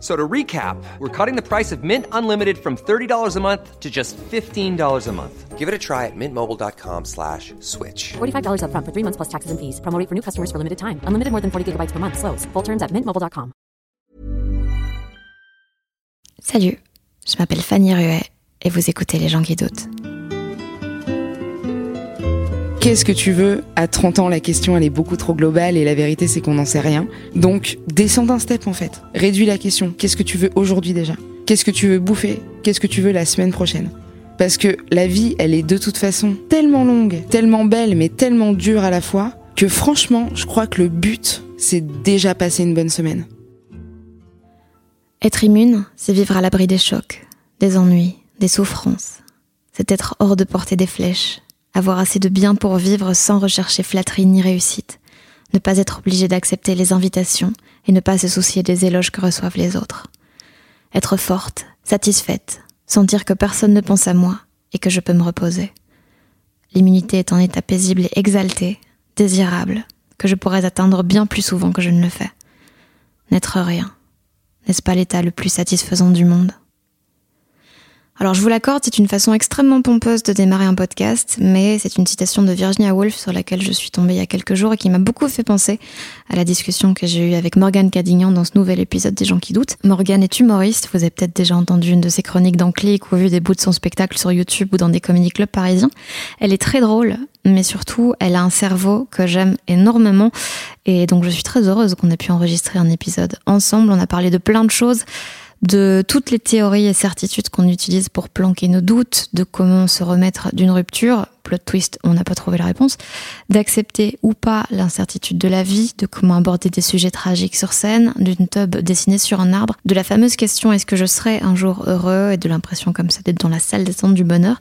So to recap, we're cutting the price of Mint Unlimited from $30 a month to just $15 a month. Give it a try at mintmobile.com slash switch. $45 upfront for three months plus taxes and fees. Promo rate for new customers for limited time. Unlimited more than 40 gigabytes per month. Slows. Full terms at mintmobile.com. Salut, je m'appelle Fanny Ruet et vous écoutez Les gens qui doutent. Qu'est-ce que tu veux À 30 ans, la question elle est beaucoup trop globale et la vérité c'est qu'on n'en sait rien. Donc descends d'un step en fait. Réduis la question. Qu'est-ce que tu veux aujourd'hui déjà? Qu'est-ce que tu veux bouffer? Qu'est-ce que tu veux la semaine prochaine? Parce que la vie elle est de toute façon tellement longue, tellement belle mais tellement dure à la fois que franchement je crois que le but c'est déjà passer une bonne semaine. Être immune, c'est vivre à l'abri des chocs, des ennuis, des souffrances. C'est être hors de portée des flèches, avoir assez de bien pour vivre sans rechercher flatterie ni réussite, ne pas être obligé d'accepter les invitations et ne pas se soucier des éloges que reçoivent les autres. Être forte, satisfaite, sentir que personne ne pense à moi et que je peux me reposer. L'immunité est un état paisible et exalté, désirable, que je pourrais atteindre bien plus souvent que je ne le fais. N'être rien. N'est-ce pas l'état le plus satisfaisant du monde? Alors je vous l'accorde, c'est une façon extrêmement pompeuse de démarrer un podcast, mais c'est une citation de Virginia Woolf sur laquelle je suis tombée il y a quelques jours et qui m'a beaucoup fait penser à la discussion que j'ai eue avec Morgane Cadignan dans ce nouvel épisode des gens qui doutent. Morgane est humoriste, vous avez peut-être déjà entendu une de ses chroniques dans Click ou vu des bouts de son spectacle sur YouTube ou dans des comédie clubs parisiens. Elle est très drôle, mais surtout elle a un cerveau que j'aime énormément et donc je suis très heureuse qu'on ait pu enregistrer un épisode ensemble. On a parlé de plein de choses de toutes les théories et certitudes qu'on utilise pour planquer nos doutes, de comment se remettre d'une rupture, plot twist, on n'a pas trouvé la réponse, d'accepter ou pas l'incertitude de la vie, de comment aborder des sujets tragiques sur scène, d'une tube dessinée sur un arbre, de la fameuse question est-ce que je serai un jour heureux et de l'impression comme ça d'être dans la salle descente du bonheur.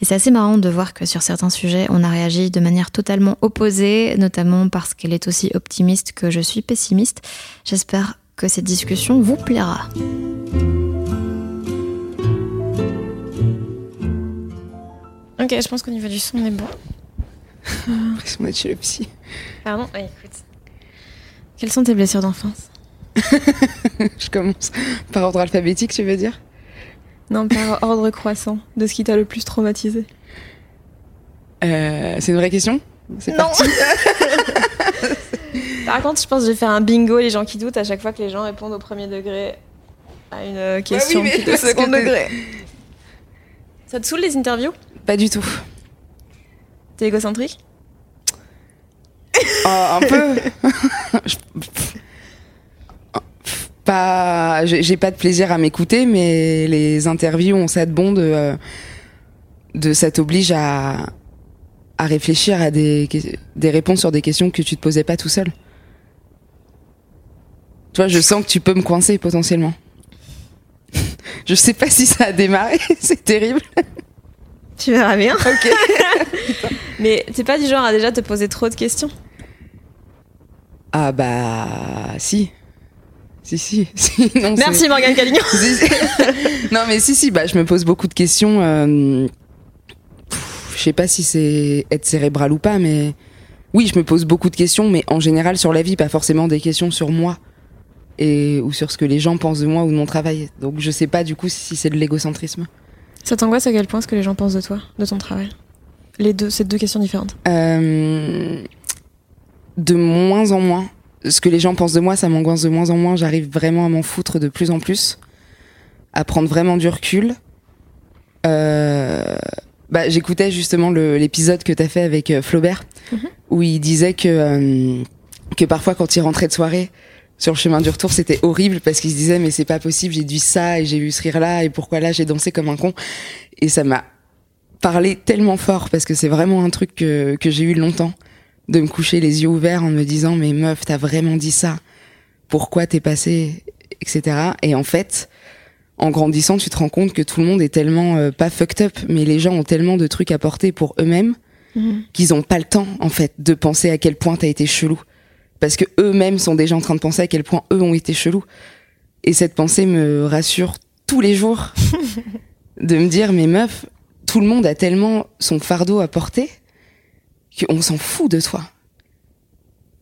Et c'est assez marrant de voir que sur certains sujets, on a réagi de manière totalement opposée, notamment parce qu'elle est aussi optimiste que je suis pessimiste. J'espère que cette discussion vous plaira. Ok, je pense qu'au niveau du son, on est bon. D'être chez le psy. Pardon? Oui, écoute. Quelles sont tes blessures d'enfance? Je commence par ordre alphabétique, tu veux dire? Non, par ordre croissant, de ce qui t'a le plus traumatisé. euh, C'est une vraie question? C'est Non. parti Par contre, je pense que je vais faire un bingo, les gens qui doutent, à chaque fois que les gens répondent au premier degré à une euh, question mais qui est au parce que second degré. Ça te saoule les interviews? Pas du tout. T'es égocentrique? Oh, un peu. Pas, j'ai pas de plaisir à m'écouter, mais les interviews ont ça de bon de, euh, de ça t'oblige à, à réfléchir à des, des réponses sur des questions que tu te posais pas tout seul. Tu vois, je sens que tu peux me coincer potentiellement. je sais pas si ça a démarré, c'est terrible. Tu verras bien. Ok. Mais t'es pas du genre à déjà te poser trop de questions? Ah bah si. Si, si. si non, Merci Morgane Calignon Si, si. non mais si si bah je me pose beaucoup de questions euh, je sais pas si c'est être cérébral ou pas mais oui je me pose beaucoup de questions mais en général sur la vie pas forcément des questions sur moi et ou sur ce que les gens pensent de moi ou de mon travail. Donc je sais pas du coup si c'est de l'égocentrisme. Ça t'angoisse à quel point ce que les gens pensent de toi, de ton travail? Les deux, c'est deux questions différentes. Euh, de moins en moins. Ce que les gens pensent de moi ça m'angoisse de moins en moins. J'arrive vraiment à m'en foutre de plus en plus à prendre vraiment du recul. Euh, bah, j'écoutais justement l'épisode que t'as fait avec euh, Flaubert, Mhm. où il disait que euh, que parfois quand ils rentraient de soirée sur le chemin du retour, c'était horrible parce qu'ils se disaient mais c'est pas possible, j'ai dû ça et j'ai vu ce rire là et pourquoi là j'ai dansé comme un con. Et ça m'a parlé tellement fort parce que c'est vraiment un truc que, que j'ai eu longtemps de me coucher les yeux ouverts en me disant mais meuf t'as vraiment dit ça. Pourquoi t'es passé etc et en fait en grandissant tu te rends compte que tout le monde est tellement euh, pas fucked up mais les gens ont tellement de trucs à porter pour eux-mêmes qu'ils ont pas le temps en fait de penser à quel point t'as été chelou parce que eux-mêmes sont déjà en train de penser à quel point eux ont été chelous et cette pensée me rassure tous les jours de me dire mais meuf tout le monde a tellement son fardeau à porter qu'on s'en fout de toi.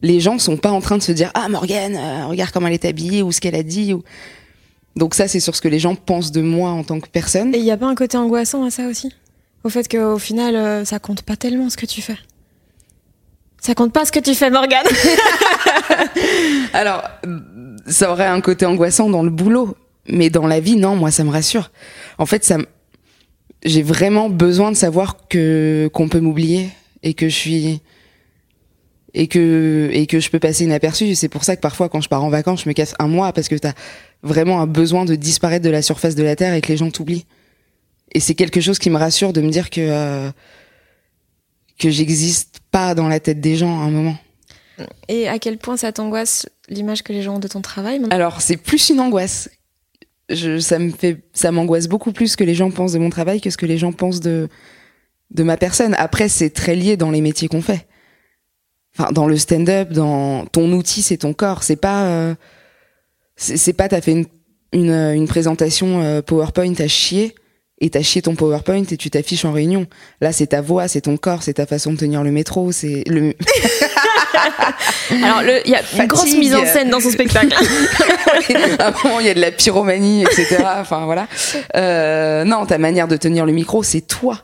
Les gens sont pas en train de se dire ah Morgane, euh, regarde comment elle est habillée ou ce qu'elle a dit ou donc ça c'est sur ce que les gens pensent de moi en tant que personne. Et il y a pas un côté angoissant à ça aussi? Au fait qu'au final, euh, ça compte pas tellement ce que tu fais. Ça compte pas ce que tu fais, Morgane. Alors ça aurait un côté angoissant dans le boulot, mais dans la vie non, moi ça me rassure. En fait ça, j'ai vraiment besoin de savoir que qu'on peut m'oublier et que je suis et que et que je peux passer inaperçu. C'est pour ça que parfois quand je pars en vacances, je me casse un mois parce que t'as vraiment un besoin de disparaître de la surface de la terre et que les gens t'oublient. Et c'est quelque chose qui me rassure de me dire que euh, que j'existe pas dans la tête des gens à un moment. Et à quel point ça t'angoisse l'image que les gens ont de ton travail maintenant Alors c'est plus une angoisse. Je, ça me fait, ça m'angoisse beaucoup plus que les gens pensent de mon travail que ce que les gens pensent de de ma personne. Après c'est très lié dans les métiers qu'on fait. Enfin dans le stand-up, dans ton outil c'est ton corps. C'est pas, euh, c'est pas t'as fait une une, une présentation euh, PowerPoint à chier et t'as chié ton PowerPoint et tu t'affiches en réunion. Là c'est ta voix, c'est ton corps, c'est ta façon de tenir le métro, c'est le Alors, il y a une grosse mise en scène dans son spectacle. à un moment, il y a de la pyromanie, etc. Enfin, voilà. Euh, non, ta manière de tenir le micro, c'est toi.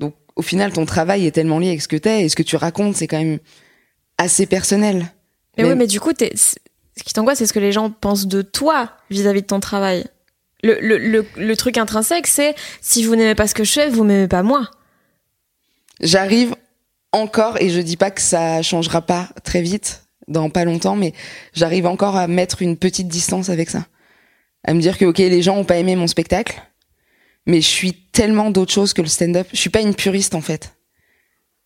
Donc, au final, ton travail est tellement lié avec ce que t'es et ce que tu racontes, c'est quand même assez personnel. mais Même- oui, mais du coup, ce qui t'angoisse, c'est ce que les gens pensent de toi vis-à-vis de ton travail. Le, le, le, le truc intrinsèque, c'est si vous n'aimez pas ce que je fais, vous m'aimez pas moi. J'arrive encore, et je dis pas que ça changera pas très vite, dans pas longtemps, mais j'arrive encore à mettre une petite distance avec ça. À me dire que, ok, les gens ont pas aimé mon spectacle, mais je suis tellement d'autres choses que le stand-up. Je suis pas une puriste, en fait.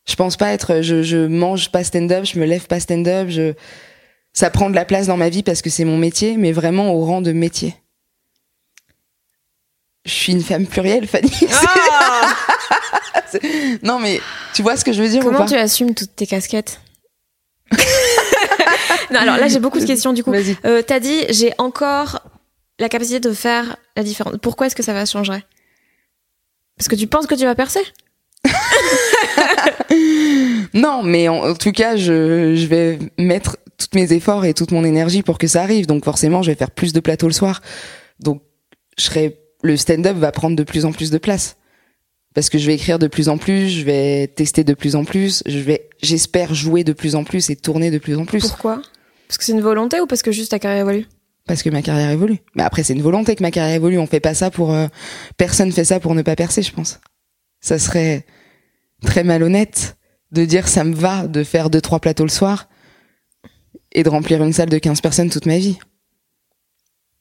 Je pense pas être, je, je mange pas stand-up, je me lève pas stand-up, je, ça prend de la place dans ma vie parce que c'est mon métier, mais vraiment au rang de métier. Je suis une femme plurielle, Fanny. C'est- non, mais tu vois ce que je veux dire ou Comment pas tu assumes toutes tes casquettes Non, alors là, j'ai beaucoup de questions du coup. Euh, T'as dit, j'ai encore la capacité de faire la différence. Pourquoi est-ce que ça va changer? Parce que tu penses que tu vas percer? Non, mais en, en tout cas, je, je vais mettre tous mes efforts et toute mon énergie pour que ça arrive. Donc forcément, je vais faire plus de plateaux le soir. Donc je serai, le stand-up va prendre de plus en plus de place. Parce que je vais écrire de plus en plus, je vais tester de plus en plus, je vais, j'espère jouer de plus en plus et tourner de plus en plus. Pourquoi? Parce que c'est une volonté ou parce que juste ta carrière évolue? Parce que ma carrière évolue. Mais après, c'est une volonté que ma carrière évolue. On fait pas ça pour, euh, personne fait ça pour ne pas percer, je pense. Ça serait très malhonnête de dire ça me va de faire deux, trois plateaux le soir et de remplir une salle de 15 personnes toute ma vie.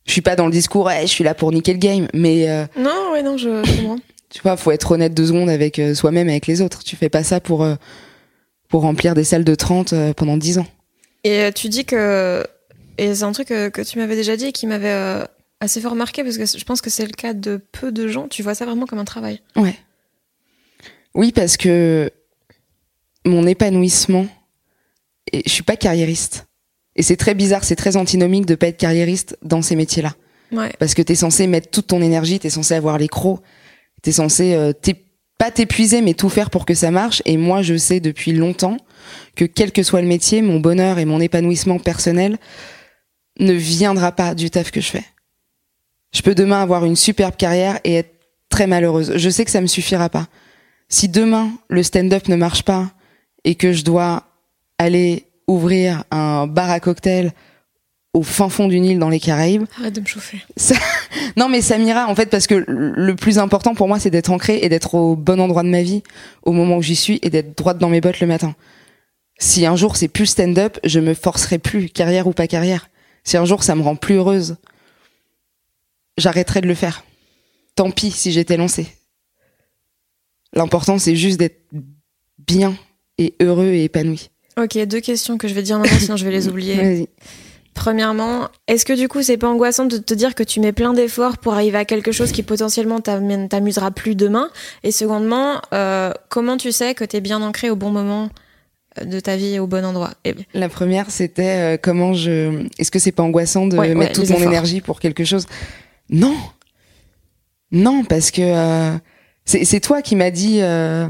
Je suis pas dans le discours, ouais, je suis là pour niquer le game, mais euh, Non, ouais, non, je, je comprends. tu vois, faut être honnête deux secondes avec euh, soi-même et avec les autres. Tu fais pas ça pour euh, pour remplir des salles de 30 euh, pendant 10 ans. Et tu dis que. Et c'est un truc que tu m'avais déjà dit et qui m'avait assez fort marqué parce que je pense que c'est le cas de peu de gens. Tu vois ça vraiment comme un travail. Ouais. Oui, parce que mon épanouissement, et je suis pas carriériste. Et c'est très bizarre, c'est très antinomique de pas être carriériste dans ces métiers-là. Ouais. Parce que t'es censé mettre toute ton énergie, t'es censé avoir les crocs, t'es censé euh, pas t'épuiser, mais tout faire pour que ça marche. Et moi, je sais depuis longtemps que quel que soit le métier, mon bonheur et mon épanouissement personnel ne viendra pas du taf que je fais. Je peux demain avoir une superbe carrière et être très malheureuse. Je sais que ça me suffira pas. Si demain le stand-up ne marche pas et que je dois aller ouvrir un bar à cocktail au fin fond d'une île dans les Caraïbes, Arrête de me chauffer. non, mais ça m'ira en fait parce que le plus important pour moi, c'est d'être ancré et d'être au bon endroit de ma vie au moment où j'y suis et d'être droite dans mes bottes le matin. Si un jour c'est plus stand-up, je me forcerai plus, carrière ou pas carrière. Si un jour ça me rend plus heureuse, j'arrêterai de le faire. Tant pis si j'étais lancée. L'important c'est juste d'être bien et heureux et épanoui. Ok, deux questions que je vais dire maintenant, sinon je vais les oublier. Vas-y. Premièrement, est-ce que du coup c'est pas angoissant de te dire que tu mets plein d'efforts pour arriver à quelque chose qui potentiellement t'amène- t'amusera plus demain? Et secondement, euh, comment tu sais que t'es bien ancré au bon moment euh, de ta vie et au bon endroit? Et- La première, c'était euh, comment je. Est-ce que c'est pas angoissant de Ouais, ouais, mettre toute mon efforts. énergie pour quelque chose? Non, non, parce que euh, c'est c'est toi qui m'a dit, euh,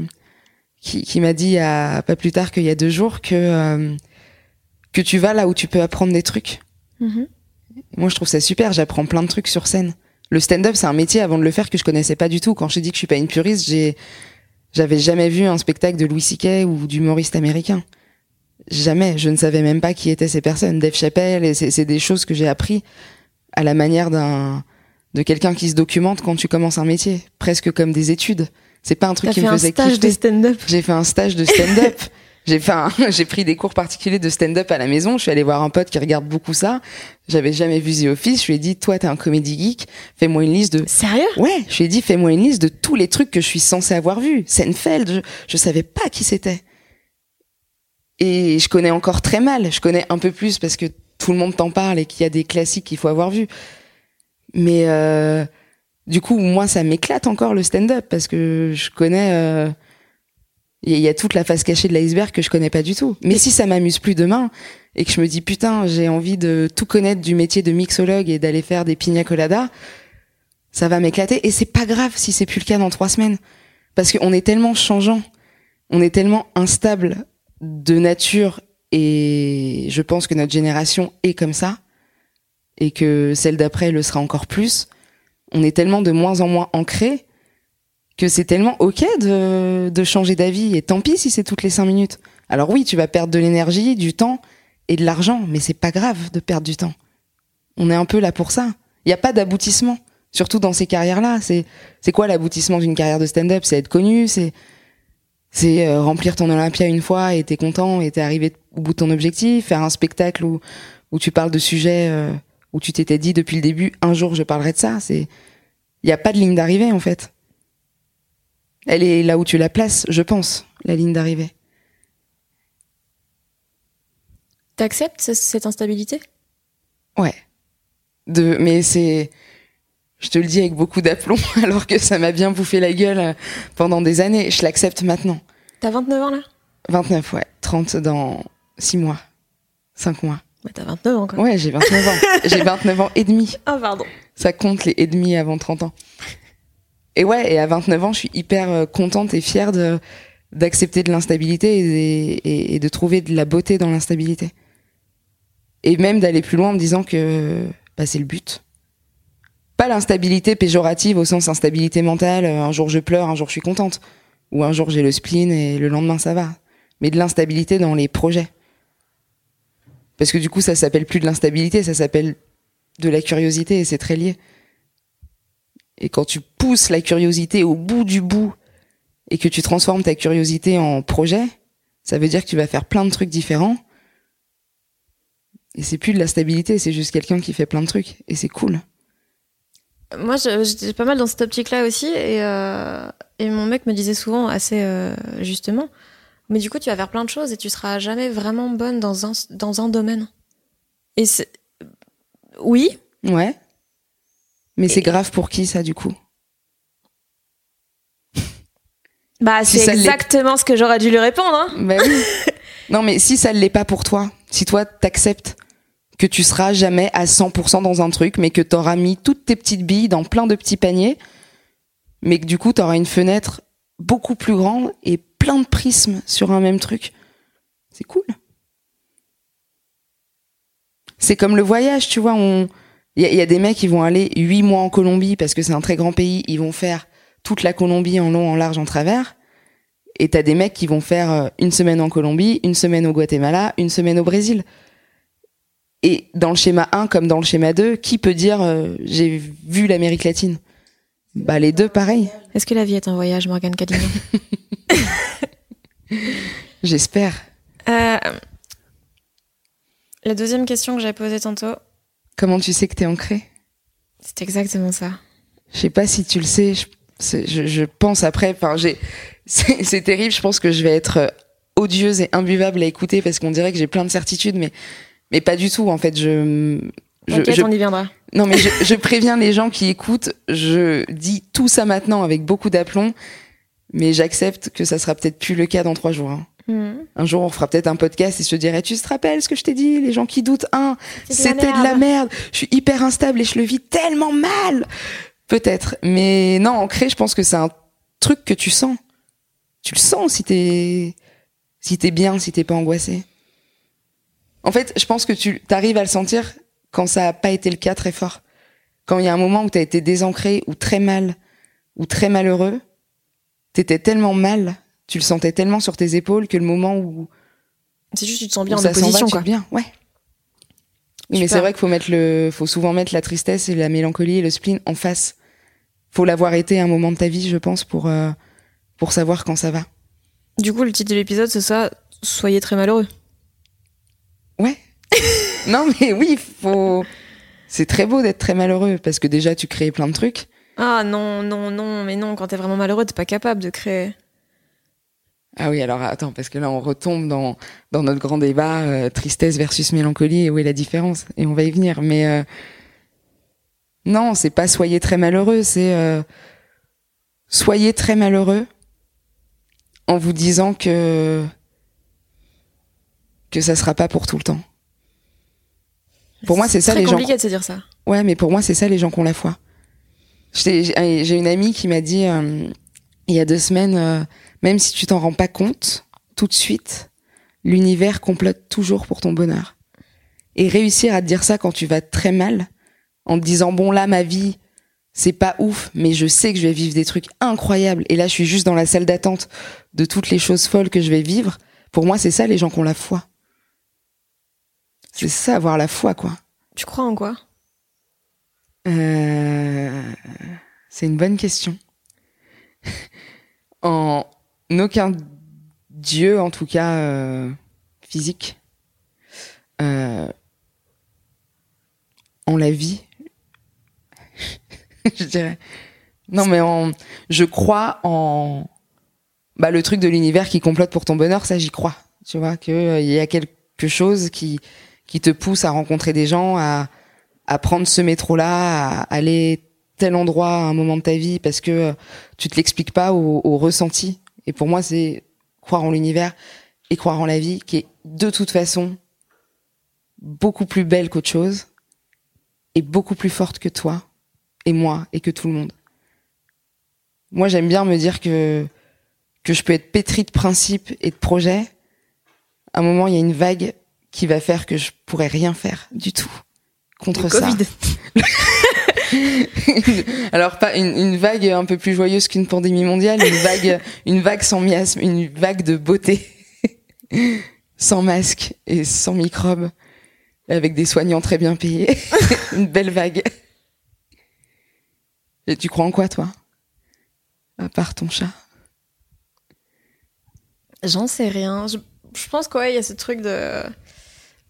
qui, qui m'a dit à, pas plus tard qu'il y a deux jours que euh, que tu vas là où tu peux apprendre des trucs. Mhm. Moi, je trouve ça super. J'apprends plein de trucs sur scène. Le stand-up, c'est un métier avant de le faire que je connaissais pas du tout. Quand je te dis que je suis pas une puriste, j'ai, j'avais jamais vu un spectacle de Louis C.K. ou d'humoriste américain. Jamais. Je ne savais même pas qui étaient ces personnes. Dave Chappelle, et c'est des choses que j'ai appris à la manière d'un, de quelqu'un qui se documente quand tu commences un métier. Presque comme des études. C'est pas un truc qui fait me un faisait stage de kiffer. stand-up J'ai fait un stage de stand-up. j'ai fait un- j'ai pris des cours particuliers de stand-up à la maison. Je suis allée voir un pote qui regarde beaucoup ça. J'avais jamais vu The Office. Je lui ai dit, toi, t'es un comédie geek. Fais-moi une liste de, Sérieux? Ouais, je lui ai dit, fais-moi une liste de tous les trucs que je suis censée avoir vus. Seinfeld, je, je savais pas qui c'était. Et je connais encore très mal. Je connais un peu plus parce que tout le monde t'en parle et qu'il y a des classiques qu'il faut avoir vus. Mais, euh, du coup, moi, ça m'éclate encore le stand-up parce que je connais. euh, Il y a- toute la face cachée de l'iceberg que je connais pas du tout. Mais si ça m'amuse plus demain et que je me dis putain, j'ai envie de tout connaître du métier de mixologue et d'aller faire des pina coladas, ça va m'éclater. Et c'est pas grave si c'est plus le cas dans trois semaines, parce qu'on est tellement changeant, on est tellement instable de nature et je pense que notre génération est comme ça et que celle d'après le sera encore plus on est tellement de moins en moins ancré que c'est tellement ok de, de changer d'avis et tant pis si c'est toutes les cinq minutes. Alors oui, tu vas perdre de l'énergie, du temps et de l'argent, mais c'est pas grave de perdre du temps. On est un peu là pour ça. Il n'y a pas d'aboutissement, surtout dans ces carrières-là. C'est c'est quoi l'aboutissement d'une carrière de stand-up? C'est être connu, c'est c'est euh, remplir ton Olympia une fois et t'es content et t'es arrivé au bout de ton objectif, faire un spectacle où où tu parles de sujets euh, où tu t'étais dit depuis le début un jour je parlerai de ça. C'est il y a pas de ligne d'arrivée en fait. Elle est là où tu la places, je pense, la ligne d'arrivée. T'acceptes ce- cette instabilité? Ouais. De, mais c'est, je te le dis avec beaucoup d'aplomb, alors que ça m'a bien bouffé la gueule euh, pendant des années. Je l'accepte maintenant. T'as 29 ans là? 29, ouais. 30 dans 6 mois. 5 mois. Bah t'as 29 ans quoi. Ouais, j'ai 29 ans. j'ai 29 ans et demi. Ah pardon. Ça compte les et demi avant 30 ans. Et ouais, et à 29 ans, je suis hyper euh, contente et fière de, d'accepter de l'instabilité et, et- et de trouver de la beauté dans l'instabilité. Et même d'aller plus loin en me disant que bah, c'est le but. Pas l'instabilité péjorative au sens instabilité mentale, euh, un jour je pleure, un jour je suis contente. Ou un jour j'ai le spleen et le lendemain ça va. Mais de l'instabilité dans les projets. Parce que du coup, ça s'appelle plus de l'instabilité, ça s'appelle de la curiosité et c'est très lié. Et quand tu pousses la curiosité au bout du bout et que tu transformes ta curiosité en projet, ça veut dire que tu vas faire plein de trucs différents. Et c'est plus de la stabilité, c'est juste quelqu'un qui fait plein de trucs. Et c'est cool. Moi, j'étais pas mal dans cette optique-là aussi, et, euh, et mon mec me disait souvent, assez euh, justement, mais du coup, tu vas faire plein de choses et tu seras jamais vraiment bonne dans un, dans un domaine. Et c'est... Oui, Ouais. Mais c'est grave pour qui ça du coup? Bah Si c'est exactement ce que j'aurais dû lui répondre. Hein. Bah oui. non mais si ça ne l'est pas pour toi, si toi t'acceptes que tu seras jamais à 100% dans un truc, mais que t'auras mis toutes tes petites billes dans plein de petits paniers, mais que du coup t'auras une fenêtre beaucoup plus grande et plein de prismes sur un même truc, c'est cool. C'est comme le voyage, tu vois. On, il y, a- il y a des mecs qui vont aller huit mois en Colombie parce que c'est un très grand pays. Ils vont faire toute la Colombie en long, en large, en travers. Et t'as des mecs qui vont faire euh, une semaine en Colombie, une semaine au Guatemala, une semaine au Brésil. Et dans le schéma 1 comme dans le schéma 2, qui peut dire euh, j'ai vu l'Amérique latine? Bah les deux pareil, Est-ce que la vie est un voyage, Morgane Cadino j'espère. Euh, la deuxième question que j'avais posée tantôt, Comment tu sais que t'es ancré? C'est exactement ça. Je sais pas si tu le sais. Je, je, pense après. Enfin, j'ai. C'est terrible. Je pense que je vais être euh, odieuse et imbuvable à écouter parce qu'on dirait que j'ai plein de certitudes, mais mais pas du tout. En fait, je. je, je- on y viendra. non, mais je, je préviens les gens qui écoutent. Je dis tout ça maintenant avec beaucoup d'aplomb, mais j'accepte que ça sera peut-être plus le cas dans trois jours. hein. Mhm. Un jour, on fera peut-être un podcast et je te dirai, tu te rappelles ce que je t'ai dit Les gens qui doutent, un, de la c'était de la merde. Je suis hyper instable et je le vis tellement mal. Peut-être. Mais non, ancré, je pense que c'est un truc que tu sens. Tu le sens si t'es, si t'es bien, si t'es pas angoissé. En fait, je pense que tu arrives à le sentir quand ça a pas été le cas très fort. Quand il y a un moment où t'as été désancré ou très mal ou très malheureux, t'étais tellement mal, tu le sentais tellement sur tes épaules que le moment où C'est juste, tu te sens bien en va, opposition, tu quoi. bien, ouais. Oui, mais c'est vrai qu'il faut mettre le, faut souvent mettre la tristesse et la mélancolie et le spleen en face. Faut l'avoir été à un moment de ta vie, je pense, pour euh, pour savoir quand ça va. Du coup, le titre de l'épisode, c'est ça Soyez très malheureux. Ouais. non, mais oui, faut. C'est très beau d'être très malheureux parce que déjà tu crées plein de trucs. Ah non, non, non, mais non, quand t'es vraiment malheureux, t'es pas capable de créer. Ah oui, alors attends, parce que là on retombe dans dans notre grand débat euh, tristesse versus mélancolie et où est la différence? Et on va y venir. Mais euh, non, c'est pas soyez très malheureux, c'est euh, soyez très malheureux en vous disant que que ça sera pas pour tout le temps. Pour moi, c'est ça les gens. compliqué de se dire ça. Ouais, mais pour moi, c'est ça les gens qui ont la foi. J'ai une amie qui m'a dit euh, il y a deux semaines, euh, même si tu t'en rends pas compte, tout de suite, l'univers complote toujours pour ton bonheur. Et réussir à te dire ça quand tu vas très mal, en te disant bon là ma vie c'est pas ouf, mais je sais que je vais vivre des trucs incroyables. Et là, je suis juste dans la salle d'attente de toutes les choses folles que je vais vivre. Pour moi, c'est ça les gens qui ont la foi. C'est ça avoir la foi, quoi. Tu crois en quoi? Euh, c'est une bonne question. en aucun dieu, en tout cas euh, physique, euh, en la vie, je dirais. Non, mais en, je crois en bah, le truc de l'univers qui complote pour ton bonheur, ça j'y crois. Tu vois que il y a quelque chose qui qui te pousse à rencontrer des gens, à à prendre ce métro-là, à aller tel endroit à un moment de ta vie parce que euh, tu te l'expliques pas au, au ressenti. Et pour moi, c'est croire en l'univers et croire en la vie qui est de toute façon beaucoup plus belle qu'autre chose et beaucoup plus forte que toi et moi et que tout le monde. Moi, j'aime bien me dire que que je peux être pétri de principes et de projets. À un moment, il y a une vague qui va faire que je pourrais rien faire du tout contre Le ça. Covid. Alors pas une, une vague un peu plus joyeuse qu'une pandémie mondiale, une vague, une vague sans miasme, une vague de beauté, sans masque et sans microbes, avec des soignants très bien payés, une belle vague. Et tu crois en quoi toi? À part ton chat J'en sais rien. Je, je pense qu'il y a ce truc de,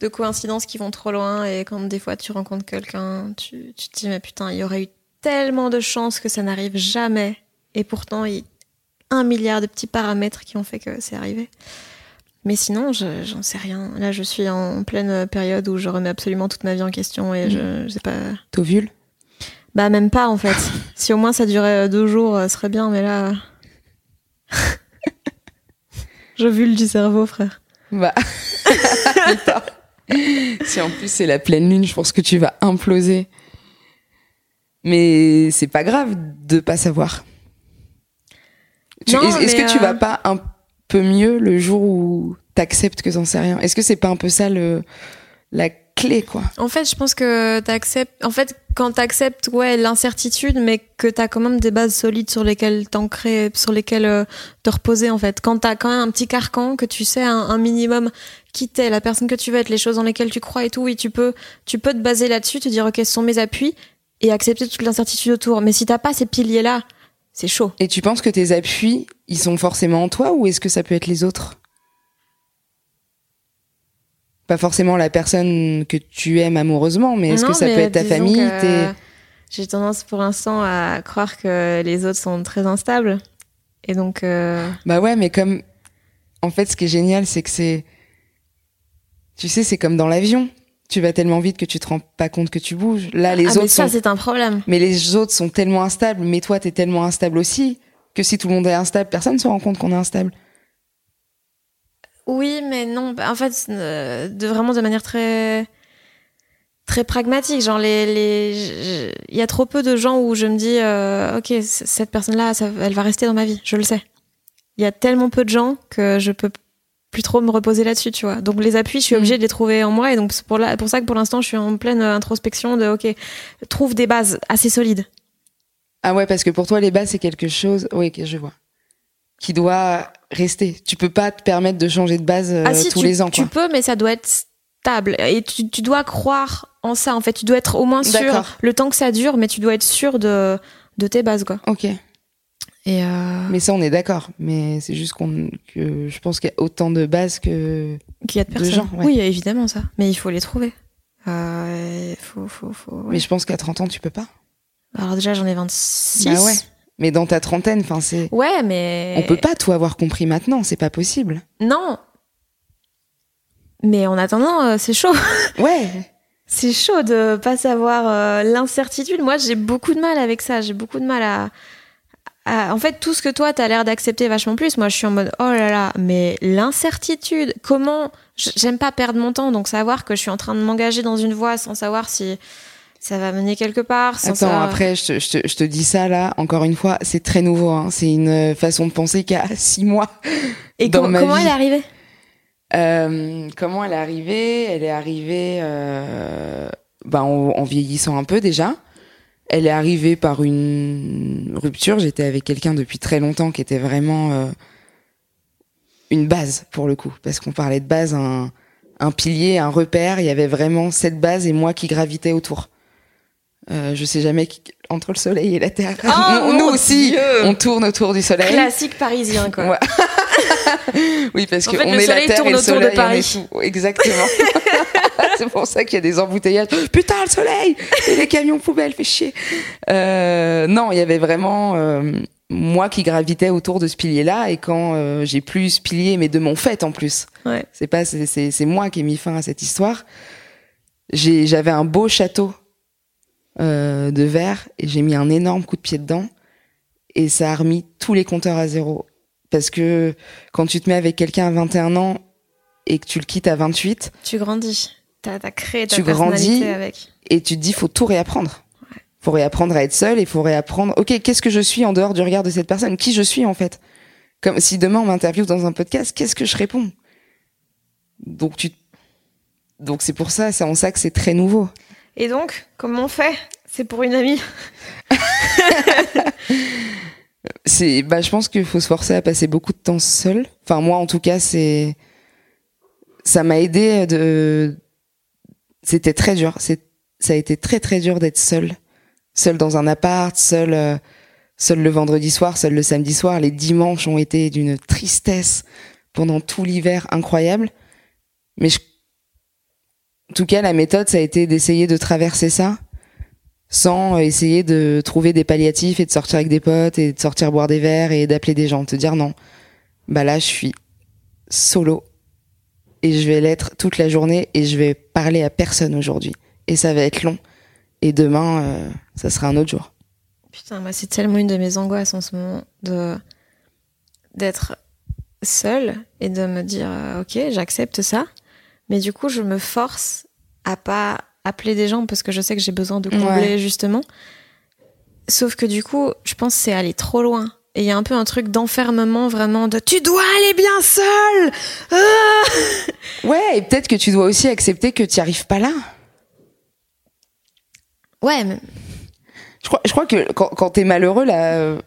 de coïncidences qui vont trop loin et quand des fois tu rencontres quelqu'un, tu, tu te dis mais putain, il y aurait eu tellement de chances que ça n'arrive jamais. Et pourtant, il y a un milliard de petits paramètres qui ont fait que c'est arrivé. Mais sinon, je- j'en sais rien. Là, je suis en pleine période où je remets absolument toute ma vie en question et je, je sais pas. T'ovules? Bah, même pas en fait. si au moins ça durait deux jours, euh, ce serait bien, mais là. je vule du cerveau, frère. Bah. Si en plus c'est la pleine lune, je pense que tu vas imploser. Mais c'est pas grave de pas savoir. Est-ce que tu euh, vas pas un peu mieux le jour où t'acceptes que t'en sais rien? Est-ce que c'est pas un peu ça le la clé quoi En fait, je pense que t'acceptes. En fait, quand t'acceptes, ouais, l'incertitude, mais que t'as quand même des bases solides sur lesquelles t'ancrer, sur lesquelles euh, te reposer, en fait. Quand t'as quand même un petit carcan, que tu sais un, un minimum qui t'es, la personne que tu veux être, les choses dans lesquelles tu crois et tout, oui, tu peux, tu peux te baser là-dessus, te dire, ok, ce sont mes appuis, et accepter toute l'incertitude autour. Mais si t'as pas ces piliers-là, c'est chaud. Et tu penses que tes appuis, ils sont forcément en toi ou est-ce que ça peut être les autres? Pas forcément la personne que tu aimes amoureusement, mais est-ce que ça mais peut être ta famille tes- J'ai tendance pour l'instant à croire que les autres sont très instables. Et donc, euh, Bah ouais, mais comme. En fait, ce qui est génial, c'est que c'est. Tu sais, c'est comme dans l'avion. Tu vas tellement vite que tu te rends pas compte que tu bouges. Là, les ah, mais autres ça, sont. c'est un problème. Mais les autres sont tellement instables, mais toi, t'es tellement instable aussi, que si tout le monde est instable, personne ne se rend compte qu'on est instable. Oui, mais non. bah, En fait, euh, de vraiment de manière très très pragmatique. Genre les les, il y a trop peu de gens où je me dis, euh, ok, cette personne-là, ça- elle va rester dans ma vie. Je le sais. Il y a tellement peu de gens que je peux plus trop me reposer là-dessus, tu vois. Donc les appuis, je suis Mm. obligée de les trouver en moi, et donc c'est pour la, pour ça que pour l'instant, je suis en pleine introspection de, ok, trouve des bases assez solides. Ah ouais, parce que pour toi, les bases, c'est quelque chose. Oui, que je vois. Qui doit rester. Tu peux pas te permettre de changer de base euh, ah si, tous tu, les ans, tu quoi. peux, mais ça doit être stable. Et tu, tu dois croire en ça, en fait. Tu dois être au moins sûr, le temps que ça dure, mais tu dois être sûr de, de tes bases, quoi. Ok. Et euh, Mais ça, on est d'accord. Mais c'est juste qu'on, que je pense qu'il y a autant de bases que. qu'il y a de de personnes. gens, ouais. Oui, évidemment, ça. Mais il faut les trouver. Euh, faut, faut, faut, ouais. Mais je pense qu'à 30 ans, tu peux pas. Alors déjà, j'en ai 26. Bah ouais. Mais dans ta trentaine, enfin, c'est. Ouais, mais... On peut pas tout avoir compris maintenant, c'est pas possible. Non. Mais en attendant, euh, c'est chaud. Ouais. C'est chaud de pas savoir euh, l'incertitude. Moi, j'ai beaucoup de mal avec ça. J'ai beaucoup de mal à, à- En fait, tout ce que toi, t'as l'air d'accepter vachement plus. Moi, je suis en mode, oh là là, mais l'incertitude, comment... J'aime pas perdre mon temps, donc savoir que je suis en train de m'engager dans une voie sans savoir si ça va mener quelque part. Sans Attends, après, je te, je, te, je te dis ça là, encore une fois, c'est très nouveau. Hein. C'est une façon de penser qu'il y a six mois. Et dans com- ma comment vie. elle est arrivée? Euh, comment elle est arrivée? Elle est arrivée euh, ben, en, en vieillissant un peu déjà. Elle est arrivée par une rupture. J'étais avec quelqu'un depuis très longtemps qui était vraiment euh, une base pour le coup, parce qu'on parlait de base, un, un pilier, un repère. Il y avait vraiment cette base et moi qui gravitais autour. Euh, je sais jamais qui, entre le soleil et la terre. Oh, nous aussi, Dieu. on tourne autour du soleil. Classique parisien, quoi. Ouais. Oui, parce En fait, le est la terre tourne et le autour de soleil, on est Paris. Exactement. c'est pour ça qu'il y a des embouteillages. Putain, le soleil Et les camions poubelles, fait chier. Euh, non, il y avait vraiment euh, moi qui gravitais autour de ce pilier-là. Et quand euh, j'ai plus ce pilier, mais de mon fait en plus, Ouais. c'est pas, c'est, c'est, c'est moi qui ai mis fin à cette histoire. J'ai, j'avais un beau château euh, de verre et j'ai mis un énorme coup de pied dedans et ça a remis tous les compteurs à zéro. Parce que quand tu te mets avec quelqu'un à 21 ans et que tu le quittes à 28 Tu grandis. T'as as créé ta Tu personnalité grandis. avec. et tu te dis faut tout réapprendre. Faut réapprendre à être seul et faut réapprendre. Ok, qu'est-ce que je suis en dehors du regard de cette personne? Qui je suis en fait? Comme si demain on m'interviewe dans un podcast, qu'est-ce que je réponds? Donc tu, donc c'est pour ça, c'est en ça que c'est très nouveau. Et donc, comment on fait? C'est pour une amie. c'est bah je pense qu'il faut se forcer à passer beaucoup de temps seul. Enfin moi en tout cas c'est ça m'a aidé de c'était très dur. C'est ça a été très très dur d'être seul. Seul dans un appart seul euh, seul le vendredi soir seul le samedi soir. Les dimanches ont été d'une tristesse pendant tout l'hiver incroyable. Mais je... en tout cas la méthode ça a été d'essayer de traverser ça sans essayer de trouver des palliatifs et de sortir avec des potes et de sortir boire des verres et d'appeler des gens, te dire non. Bah là, je suis solo et je vais l'être toute la journée et je vais parler à personne aujourd'hui. Et ça va être long. Et demain, euh, ça sera un autre jour. Putain, moi, c'est tellement une de mes angoisses en ce moment de d'être seule et de me dire, euh, ok, j'accepte ça, mais du coup, je me force à pas appeler des gens parce que je sais que j'ai besoin de combler Ouais. justement. Sauf que du coup, je pense que c'est aller trop loin. Et il y a un peu un truc d'enfermement vraiment de tu dois aller bien seul. Ah Ouais, et peut-être que tu dois aussi accepter que tu n'y arrives pas là. ouais, mais Je crois, je crois que quand, quand t'es malheureux, là, euh,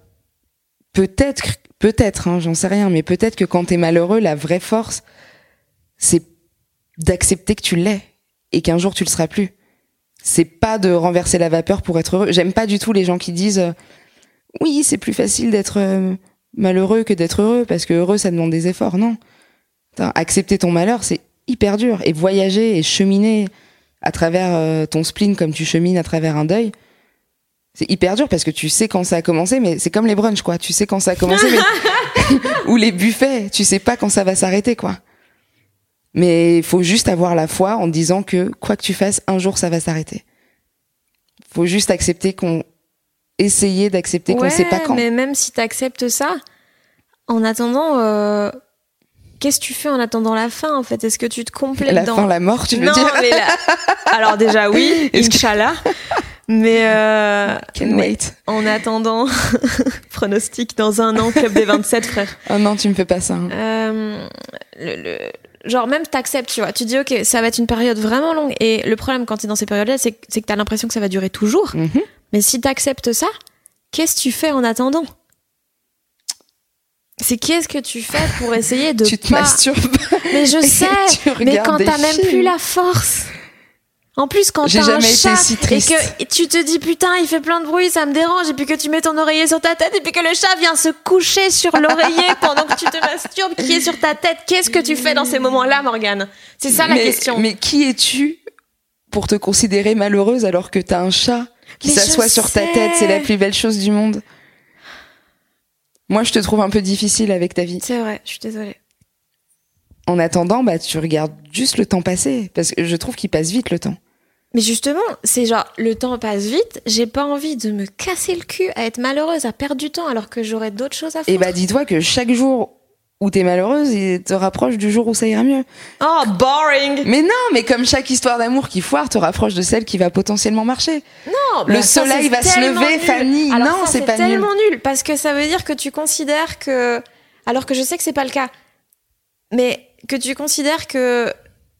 peut-être, peut-être, hein, j'en sais rien, mais peut-être que quand t'es malheureux, la vraie force, c'est d'accepter que tu l'es et qu'un jour tu le seras plus. C'est pas de renverser la vapeur pour être heureux. J'aime pas du tout les gens qui disent euh, oui, c'est plus facile d'être euh, malheureux que d'être heureux parce que heureux ça demande des efforts. Non, accepter ton malheur, c'est hyper dur. Et voyager et cheminer à travers euh, ton spleen comme tu chemines à travers un deuil, c'est hyper dur parce que tu sais quand ça a commencé, mais c'est comme les brunchs, quoi. Tu sais quand ça a commencé, mais... ou les buffets, tu sais pas quand ça va s'arrêter, quoi. Mais il faut juste avoir la foi en disant que quoi que tu fasses, un jour ça va s'arrêter. Faut juste accepter qu'on essayer d'accepter qu'on sait pas quand. Mais même si t'acceptes ça, en attendant, euh, qu'est-ce que tu fais en attendant la fin en fait? Est-ce que tu te complètes La dans fin, la mort, tu veux non, dire? mais la- Alors déjà oui, Est-ce que- Inch'Allah. Mais euh, Can mais wait. en attendant, pronostic dans un an, club des 27 frères. Oh non, tu me fais pas ça. hein. Euh, le, le- genre même t'acceptes, tu vois. Tu dis ok, ça va être une période vraiment longue. Et le problème quand t'es dans ces périodes-là, c'est que c'est que t'as l'impression que ça va durer toujours. Mhm. Mais si t'acceptes ça, qu'est-ce que tu fais en attendant? C'est qu'est-ce que tu fais pour essayer de Tu te pas... masturbes. Mais je sais, mais quand t'as même plus la force. En plus, quand t'as un chat si et que tu te dis putain, il fait plein de bruit, ça me dérange, et puis que tu mets ton oreiller sur ta tête, et puis que le chat vient se coucher sur l'oreiller pendant que tu te masturbes, qui est sur ta tête, qu'est-ce que tu fais dans ces moments-là, Morgane? C'est ça la mais, question. Mais qui es-tu pour te considérer malheureuse alors que t'as un chat qui s'assoit sur ta tête? C'est la plus belle chose du monde. Moi, je te trouve un peu difficile avec ta vie. C'est vrai, je suis désolée. En attendant, bah, tu regardes juste le temps passer. Parce que je trouve qu'il passe vite, le temps. Mais justement, c'est genre, le temps passe vite, j'ai pas envie de me casser le cul à être malheureuse, à perdre du temps, alors que j'aurais d'autres choses à faire. Et bah, dis-toi que chaque jour où t'es malheureuse, il te rapproche du jour où ça ira mieux. Oh, boring Mais non, mais comme chaque histoire d'amour qui foire te rapproche de celle qui va potentiellement marcher. Non, Le ça, soleil c'est va se lever, nul. Fanny. Alors Non, c'est pas nul. tellement nul parce que ça veut dire que tu considères que, alors que je sais que c'est pas le cas, mais que tu considères que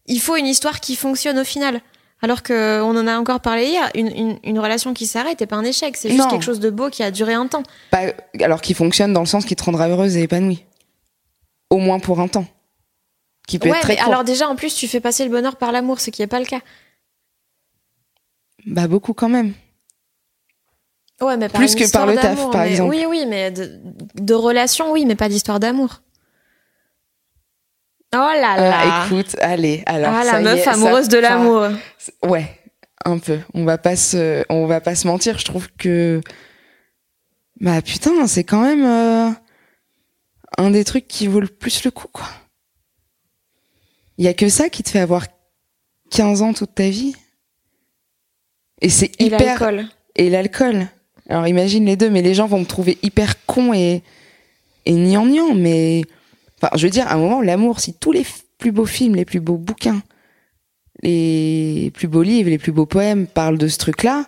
il faut une histoire qui fonctionne au final. Alors que on en a encore parlé hier, une, une, une relation qui s'arrête est pas un échec, c'est juste Non. quelque chose de beau qui a duré un temps. Pas, alors qu'il fonctionne dans le sens qui te rendra heureuse et épanouie. Au moins pour un temps. Qui peut Ouais, être très mais court. alors déjà en plus tu fais passer le bonheur par l'amour, ce qui est pas le cas. Bah beaucoup quand même. Ouais, mais par Plus que par le taf, par exemple. Oui, oui, mais de, de relation, oui, mais pas d'histoire d'amour. Oh là Ah, là. écoute, allez, alors. ah, ça la y meuf est, ça- amoureuse de l'amour. Ouais, un peu. On va pas se, on va pas se mentir. Je trouve que, bah putain, c'est quand même euh, un des trucs qui vaut le plus le coup, quoi. Il y a que ça qui te fait avoir 15 ans toute ta vie. Et c'est Et hyper. l'alcool. et l'alcool. Alors imagine les deux, mais les gens vont me trouver hyper con et et gnangnan, mais enfin, je veux dire, à un moment, l'amour, si tous les plus beaux films, les plus beaux bouquins, les plus beaux livres, les plus beaux poèmes parlent de ce truc-là,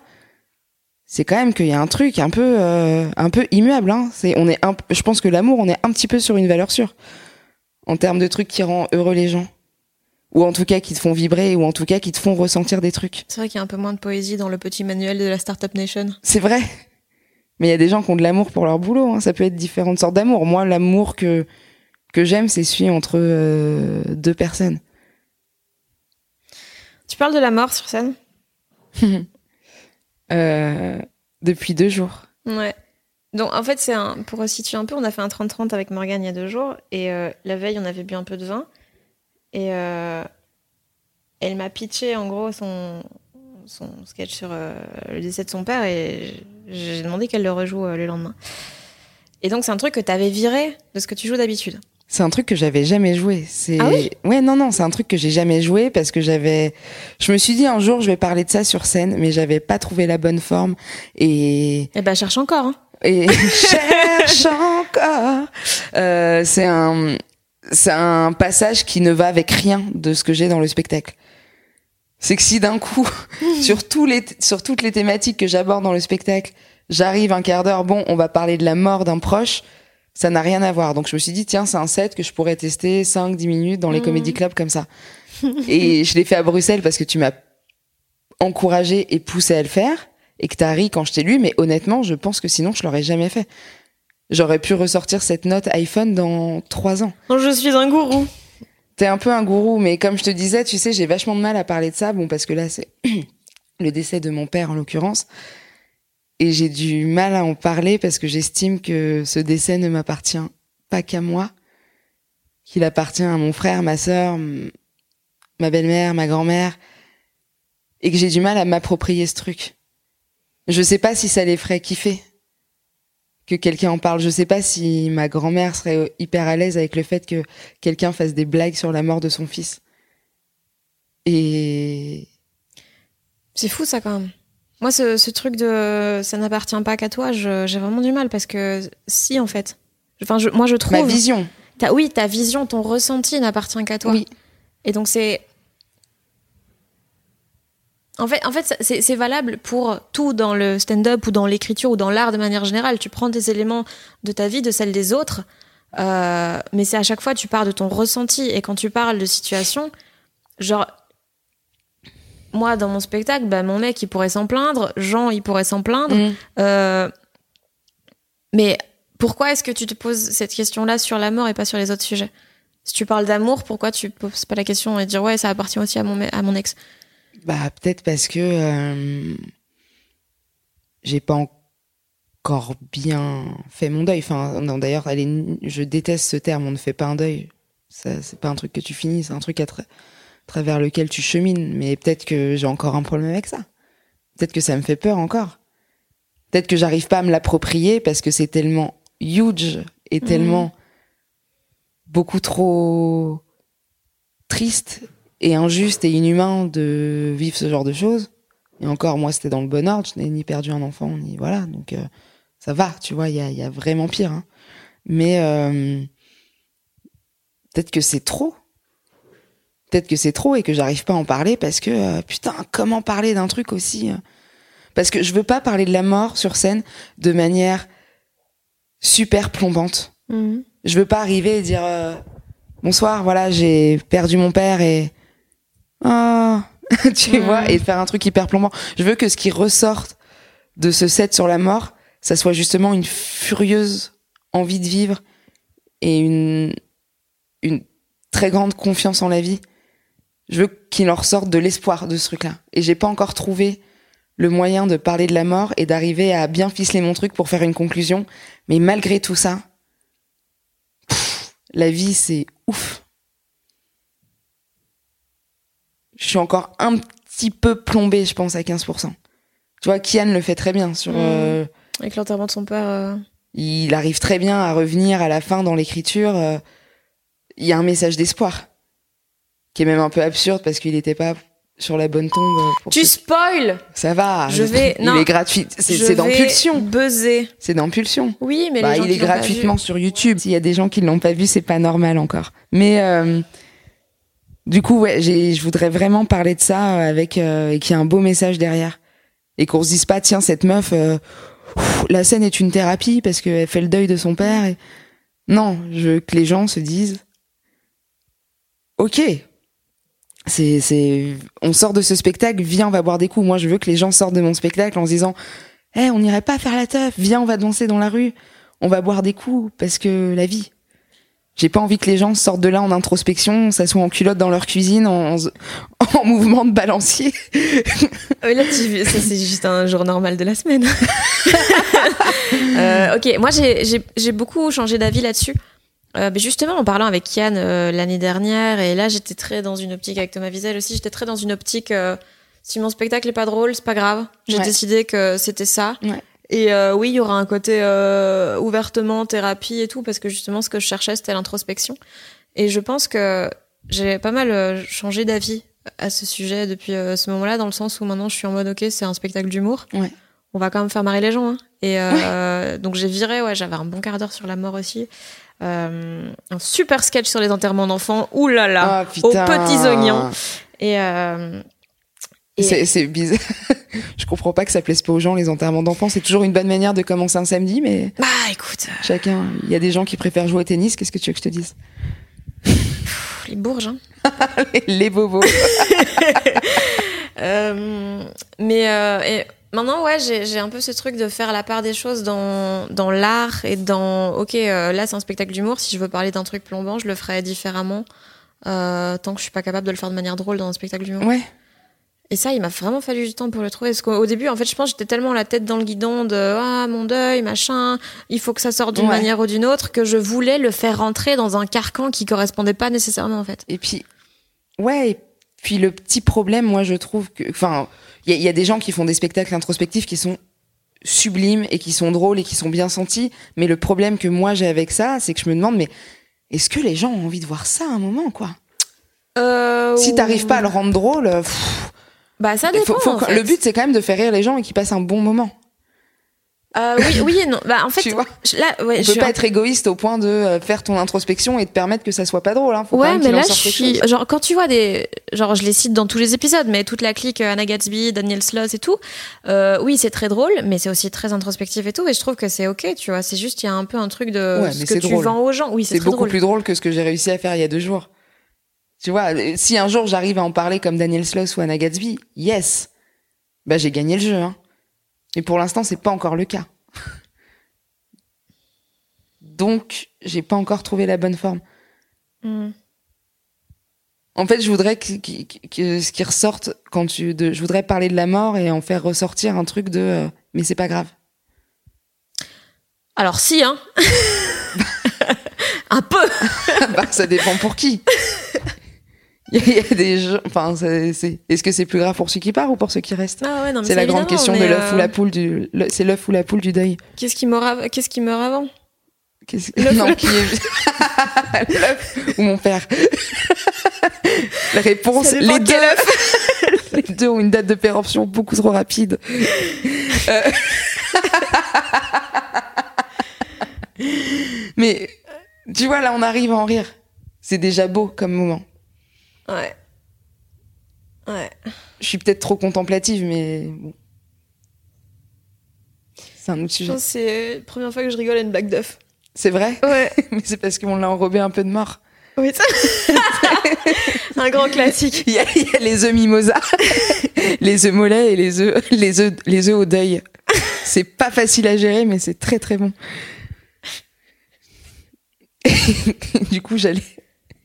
c'est quand même qu'il y a un truc un peu euh, un peu immuable. Hein. C'est on est un, je pense que l'amour, on est un petit peu sur une valeur sûre en termes de trucs qui rend heureux les gens, ou en tout cas qui te font vibrer, ou en tout cas qui te font ressentir des trucs. C'est vrai qu'il y a un peu moins de poésie dans le petit manuel de la Startup Nation. C'est vrai. Mais il y a des gens qui ont de l'amour pour leur boulot. hein. Ça peut être différentes sortes d'amour. Moi, l'amour que que j'aime, c'est celui entre euh, deux personnes. Tu parles de la mort sur scène? Euh, depuis deux jours. Ouais. Donc en fait, c'est un pour situer un peu, on a fait un 30-30 avec Morgane il y a deux jours et euh, la veille, on avait bu un peu de vin et elle m'a pitché en gros son son sketch sur le décès de son père et j'ai demandé qu'elle le rejoue le lendemain. Et donc c'est un truc que t'avais viré de ce que tu joues d'habitude. C'est un truc que j'avais jamais joué. C'est Ah oui ouais non non c'est un truc que j'ai jamais joué parce que j'avais je me suis dit un jour je vais parler de ça sur scène mais j'avais pas trouvé la bonne forme et Eh ben cherche encore. Hein. et cherche encore. Euh, c'est un c'est un passage qui ne va avec rien de ce que j'ai dans le spectacle. C'est que si d'un coup sur tous les sur toutes les thématiques que j'aborde dans le spectacle, j'arrive un quart d'heure, bon, on va parler de la mort d'un proche, ça n'a rien à voir. Donc je me suis dit tiens, c'est un set que je pourrais tester 5 10 minutes dans les Mhm. comédie clubs comme ça. et je l'ai fait à Bruxelles parce que tu m'as encouragé et poussé à le faire et que t'as ri quand je t'ai lu, mais honnêtement, je pense que sinon je l'aurais jamais fait. J'aurais pu ressortir cette note iPhone dans trois ans. Je suis un gourou. T'es un peu un gourou, mais comme je te disais, tu sais, j'ai vachement de mal à parler de ça, bon, parce que là, c'est le décès de mon père en l'occurrence. Et j'ai du mal à en parler parce que j'estime que ce décès ne m'appartient pas qu'à moi, qu'il appartient à mon frère, ma sœur, ma belle-mère, ma grand-mère, et que j'ai du mal à m'approprier ce truc. Je sais pas si ça les ferait kiffer que quelqu'un en parle. Je sais pas si ma grand-mère serait hyper à l'aise avec le fait que quelqu'un fasse des blagues sur la mort de son fils. Et C'est fou ça quand même. Moi, ce, ce truc de ça n'appartient pas qu'à toi, j'ai vraiment du mal parce que si en fait. Enfin, je- moi je trouve. ma vision. Ta- oui, ta vision, ton ressenti n'appartient qu'à toi. Oui. Et donc c'est. En fait, en fait c'est valable pour tout dans le stand-up ou dans l'écriture ou dans l'art de manière générale. Tu prends des éléments de ta vie, de celle des autres, euh, mais c'est à chaque fois tu pars de ton ressenti. Et quand tu parles de situation, genre. Moi, dans mon spectacle, bah, mon mec, il pourrait s'en plaindre. Jean, il pourrait s'en plaindre. Mm. Euh, mais pourquoi est-ce que tu te poses cette question-là sur la mort et pas sur les autres sujets? Si tu parles d'amour, pourquoi tu te poses pas la question et dire ouais, ça appartient aussi à mon, me- à mon ex? Bah peut-être parce que euh, j'ai pas encore bien fait mon deuil. Enfin non d'ailleurs, je déteste ce terme. On ne fait pas un deuil. Ça c'est pas un truc que tu finis, c'est un truc à, travers lequel tu chemines. Mais peut-être que j'ai encore un problème avec ça. Peut-être que ça me fait peur encore. Peut-être que j'arrive pas à me l'approprier parce que c'est tellement huge et tellement beaucoup trop triste et injuste et inhumain de vivre ce genre de choses. Et encore, moi, c'était dans le bon ordre. Je n'ai ni perdu un enfant, ni voilà. Donc, euh, ça va, tu vois, il y a, il y a vraiment pire. hein. Mais euh, peut-être que c'est trop. Peut-être que c'est trop et que j'arrive pas à en parler parce que, euh, putain, comment parler d'un truc aussi euh, Parce que je veux pas parler de la mort sur scène de manière super plombante. Je veux pas arriver et dire euh, bonsoir, voilà, j'ai perdu mon père et ah, tu Mhm. vois, et faire un truc hyper plombant. Je veux que ce qui ressorte de ce set sur la mort, ça soit justement une furieuse envie de vivre et une une très grande confiance en la vie. Je veux qu'il en ressorte de l'espoir de ce truc-là. Et j'ai pas encore trouvé le moyen de parler de la mort et d'arriver à bien ficeler mon truc pour faire une conclusion. Mais malgré tout ça, pff, la vie, c'est ouf. Je suis encore un petit peu plombée, je pense, à 15%. Tu vois, Kian le fait très bien sur... Mm. euh, Avec l'enterrement de son père. euh, il arrive très bien à revenir à la fin dans l'écriture. euh, Il y a un message d'espoir qui est même un peu absurde parce qu'il n'était pas sur la bonne tombe. pour Tu ceux- spoil Ça va. Je vais- non. Il est gratuit. C'est dans Pulsion. Buzzer. C'est dans Pulsion. Oui, mais Bah, les gens il est gratuitement sur YouTube. S'il y a des gens qui l'ont pas vu, c'est pas normal encore. Mais euh, du coup, ouais, je voudrais vraiment parler de ça euh, avec euh, et qu'il y ait un beau message derrière et qu'on se dise pas tiens cette meuf, euh, la scène est une thérapie parce qu'elle fait le deuil de son père. Et... Non, je veux que les gens se disent ok. C'est, c'est, on sort de ce spectacle, viens, on va boire des coups. Moi, je veux que les gens sortent de mon spectacle en se disant, eh, on n'irait pas faire la teuf, viens, on va danser dans la rue, on va boire des coups, parce que la vie. J'ai pas envie que les gens sortent de là en introspection, s'assoient en culotte dans leur cuisine, en, en mouvement de balancier. Euh, là, tu- ça, c'est juste un jour normal de la semaine. Euh, ok, moi, j'ai beaucoup changé d'avis là-dessus. Euh, mais justement, en parlant avec Kian euh, l'année dernière, et là, j'étais très dans une optique avec Thomas Wiesel aussi, j'étais très dans une optique, euh, si mon spectacle est pas drôle, c'est pas grave. J'ai Ouais. décidé que c'était ça. Ouais. Et euh, oui, il y aura un côté euh, ouvertement thérapie et tout, parce que justement, ce que je cherchais, c'était l'introspection. Et je pense que j'ai pas mal euh, changé d'avis à ce sujet depuis ce moment-là, dans le sens où maintenant je suis en mode ok, c'est un spectacle d'humour. Ouais. On va quand même faire marrer les gens. Hein. Et euh, donc j'ai viré, ouais, j'avais un bon quart d'heure sur la mort aussi. Euh, un super sketch sur les enterrements d'enfants. Ouh là là, Ah, aux petits oignons. Et, euh, et- C'est, bizarre. je comprends pas que ça plaise pas aux gens, les enterrements d'enfants. C'est toujours une bonne manière de commencer un samedi, mais bah écoute, euh, chacun, il y a des gens qui préfèrent jouer au tennis. Qu'est-ce que tu veux que je te dise? les bourges. Hein. les bobos. Euh, mais et maintenant, ouais, j'ai un peu ce truc de faire la part des choses dans, dans l'art et dans. Ok, euh, là, c'est un spectacle d'humour. Si je veux parler d'un truc plombant, je le ferai différemment. euh, tant que je suis pas capable de le faire de manière drôle dans un spectacle d'humour. Ouais. Et ça, il m'a vraiment fallu du temps pour le trouver. Parce qu'au au début, en fait, je pense que j'étais tellement la tête dans le guidon de ah mon deuil, machin, il faut que ça sorte d'une Ouais. manière ou d'une autre, que je voulais le faire rentrer dans un carcan qui correspondait pas nécessairement en fait. Et puis, ouais, Puis le petit problème, moi, je trouve que, enfin, il y, a- il y a des gens qui font des spectacles introspectifs qui sont sublimes et qui sont drôles et qui sont bien sentis. Mais le problème que moi j'ai avec ça, c'est que je me demande, mais est-ce que les gens ont envie de voir ça à un moment, quoi? Euh, Si t'arrives pas à le rendre drôle, euh, pff, Bah, ça dépend. faut- faut- en fait. le but c'est quand même de faire rire les gens et qu'ils passent un bon moment. Euh, oui, oui et non. Bah, en fait, Tu vois là, ouais, On je peut pas être égoïste au point de euh, faire ton introspection et de permettre que ça soit pas drôle. Hein. Faut Ouais, mais là, je suis. chose. Genre, quand tu vois des. Genre, je les cite dans tous les épisodes, mais toute la clique euh, Anna Gatsby, Daniel Sloss et tout. euh, oui, c'est très drôle, mais c'est aussi très introspectif et tout. Et je trouve que c'est ok, tu vois. C'est juste, il y a un peu un truc de Ouais, ce mais que tu drôle. vends aux gens. Oui, c'est beaucoup drôle. plus drôle que ce que j'ai réussi à faire il y a deux jours. Tu vois, si un jour j'arrive à en parler comme Daniel Sloss ou Anna Gatsby, yes, bah j'ai gagné le jeu. Hein. Mais pour l'instant, c'est pas encore le cas. Donc, j'ai pas encore trouvé la bonne forme. Mm. En fait, je voudrais que, que- que ce qui ressorte quand tu, de, je voudrais parler de la mort et en faire ressortir un truc de, euh, mais c'est pas grave. Alors, si, hein. un peu. bah, ça dépend pour qui. Il y, a- des gens, enfin, c'est, est-ce que c'est plus grave pour ceux qui partent ou pour ceux qui restent? Ah ouais, C'est la grande question de l'œuf ou euh, la poule du, c'est l'œuf ou la poule du deuil. Qu'est-ce qui meurt av- Qu'est-ce qui meurt avant? L'œuf ou non, qui est l'œuf ou mon père? La réponse, les deux, les deux ont une date de péremption beaucoup trop rapide. Euh. Mais tu vois, là, on arrive à en rire. C'est déjà beau comme moment. Ouais. Ouais. Je suis peut-être trop contemplative, mais bon. C'est un autre Je sujet. c'est la première fois que je rigole à une blague d'œuf. C'est vrai? Ouais. Mais c'est parce qu'on l'a enrobé un peu de mort. Oui, ça. un grand classique. Il y, a, il y a les œufs mimosa, les œufs mollets et les œufs, les œufs, les œufs au deuil. C'est pas facile à gérer, mais c'est très très bon. du coup, j'allais,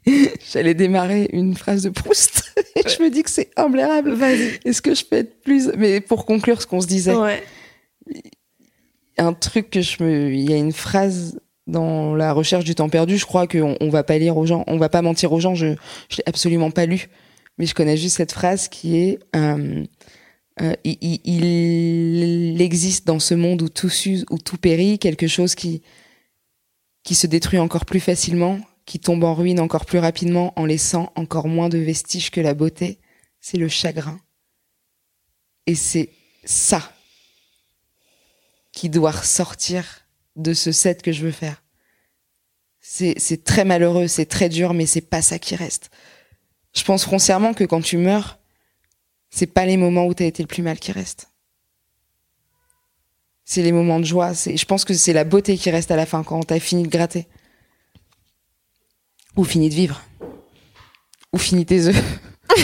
j'allais démarrer une phrase de Proust. Et je me dis que c'est imblairable. Vas-y. Est-ce que je peux être plus Mais pour conclure ce qu'on se disait, Ouais. un truc que je me, il y a une phrase dans la recherche du temps perdu. Je crois qu'on on va pas lire aux gens, on va pas mentir aux gens. Je, je l'ai absolument pas lu, mais je connais juste cette phrase qui est euh, euh, il, il- il existe dans ce monde où tout s'use, où tout périt, quelque chose qui qui se détruit encore plus facilement, qui tombe en ruine encore plus rapidement, en laissant encore moins de vestiges que la beauté. C'est le chagrin. Et c'est ça qui doit ressortir de ce set que je veux faire. C'est, très malheureux, c'est très dur, mais c'est pas ça qui reste. Je pense foncièrement que quand tu meurs, c'est pas les moments où t'as été le plus mal qui restent. C'est les moments de joie. Je pense que c'est la beauté qui reste à la fin quand t'as fini de gratter. Ou fini de vivre. Ou fini tes œufs.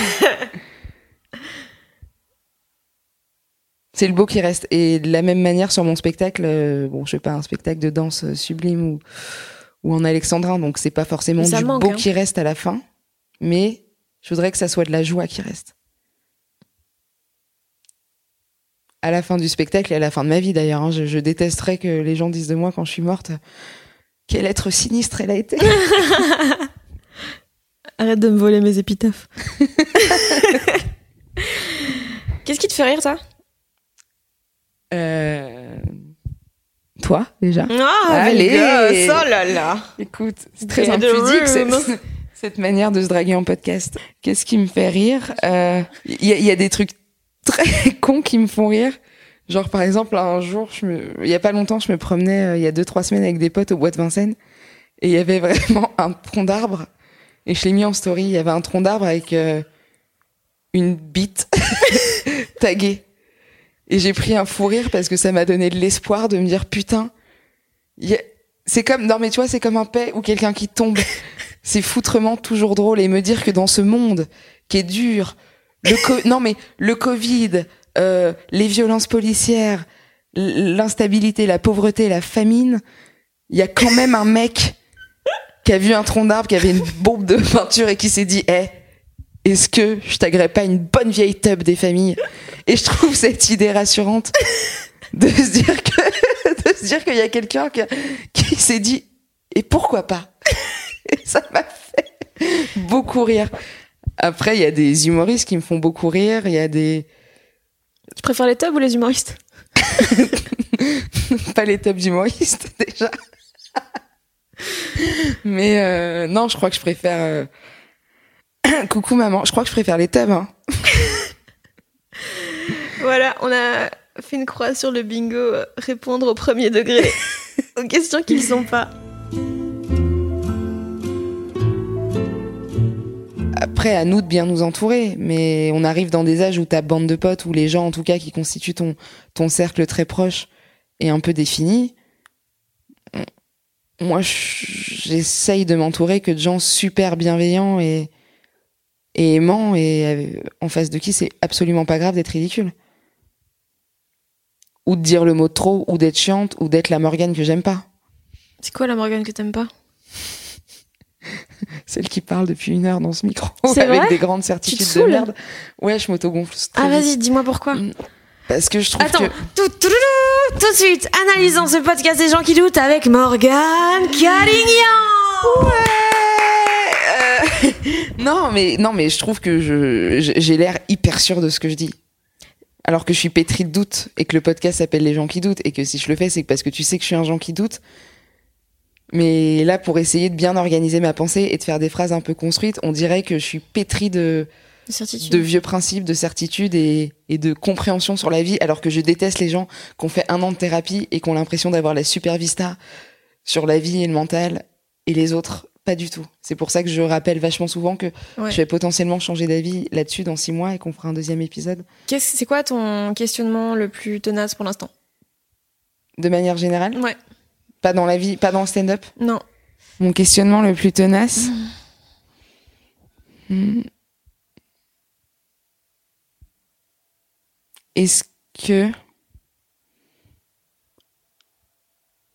C'est le beau qui reste. Et de la même manière, sur mon spectacle, euh, bon, je fais pas un spectacle de danse euh, sublime ou, ou en alexandrin, donc c'est pas forcément du manque, beau hein. qui reste à la fin, mais je voudrais que ça soit de la joie qui reste. À la fin du spectacle et à la fin de ma vie d'ailleurs, hein, je, je détesterais que les gens disent de moi quand je suis morte quel être sinistre elle a été. Arrête de me voler mes épitaphes. Qu'est-ce qui te fait rire, toi Euh, Toi déjà. Ah, Allez. Oh là là Écoute, c'est très Get impudique cette, cette manière de se draguer en podcast. Qu'est-ce qui me fait rire? Euh, Il y, il y a des trucs très cons qui me font rire. Genre par exemple un jour, je me, il y a pas longtemps, je me promenais euh, il y a deux trois semaines avec des potes au bois de Vincennes et il y avait vraiment un tronc d'arbre et je l'ai mis en story. Il y avait un tronc d'arbre avec euh, une bite taguée et j'ai pris un fou rire parce que ça m'a donné de l'espoir de me dire putain, a- c'est comme non mais tu vois c'est comme un paix ou quelqu'un qui tombe. c'est foutrement toujours drôle et me dire que dans ce monde qui est dur, le co- non mais le Covid, euh, les violences policières, l'instabilité, la pauvreté, la famine, il y a quand même un mec qui a vu un tronc d'arbre, qui avait une bombe de peinture et qui s'est dit, eh, est-ce que je t'agrérais pas une bonne vieille tub des familles? Et je trouve cette idée rassurante de se dire que de se dire qu'il y a quelqu'un qui, qui s'est dit, et pourquoi pas? Et ça m'a fait beaucoup rire. Après, il y a des humoristes qui me font beaucoup rire. Il y a des. Tu préfères les tubs ou les humoristes Pas les top humoristes, déjà. Mais euh, non, je crois que je préfère. euh, Coucou maman, je crois que je préfère les tubs. Hein. Voilà, on a fait une croix sur le bingo euh, répondre au premier degré aux questions qui ne sont pas. Après, à nous de bien nous entourer, mais on arrive dans des âges où ta bande de potes, ou les gens en tout cas qui constituent ton, cercle très proche, est un peu défini. Moi, je- j'essaye de m'entourer que de gens super bienveillants et, aimants, et euh, en face de qui c'est absolument pas grave d'être ridicule. Ou de dire le mot trop, ou d'être chiante, ou d'être la Morgane que j'aime pas. C'est quoi la Morgane que t'aimes pas? Celle qui parle depuis une heure dans ce micro, C'est avec des grandes certitudes de merde. Ouais, je m'autogonfle. Ah vas-y, dis-moi pourquoi. Parce que je trouve Attends, que... tout, tout, tout, tout, tout de suite, analysons ce podcast des gens qui doutent avec Morgane Calignan Euh, non, mais non, mais je trouve que je j'ai l'air hyper sûr de ce que je dis. Alors que je suis pétri de doute et que le podcast s'appelle Les gens qui doutent et que si je le fais, c'est parce que tu sais que je suis un gens qui doute. Mais là, pour essayer de bien organiser ma pensée et de faire des phrases un peu construites, on dirait que je suis pétri de, De certitude. de vieux principes, de certitude et, et de compréhension sur la vie, alors que je déteste les gens qui ont fait un an de thérapie et qui ont l'impression d'avoir la super vista sur la vie et le mental, et les autres, pas du tout. C'est pour ça que je rappelle vachement souvent que Ouais. je vais potentiellement changer d'avis là-dessus dans six mois et qu'on fera un deuxième épisode. C'est quoi ton questionnement le plus tenace pour l'instant? De manière générale, Ouais. Pas dans la vie, pas dans le stand-up. Non. Mon questionnement le plus tenace. Hmm. Est-ce que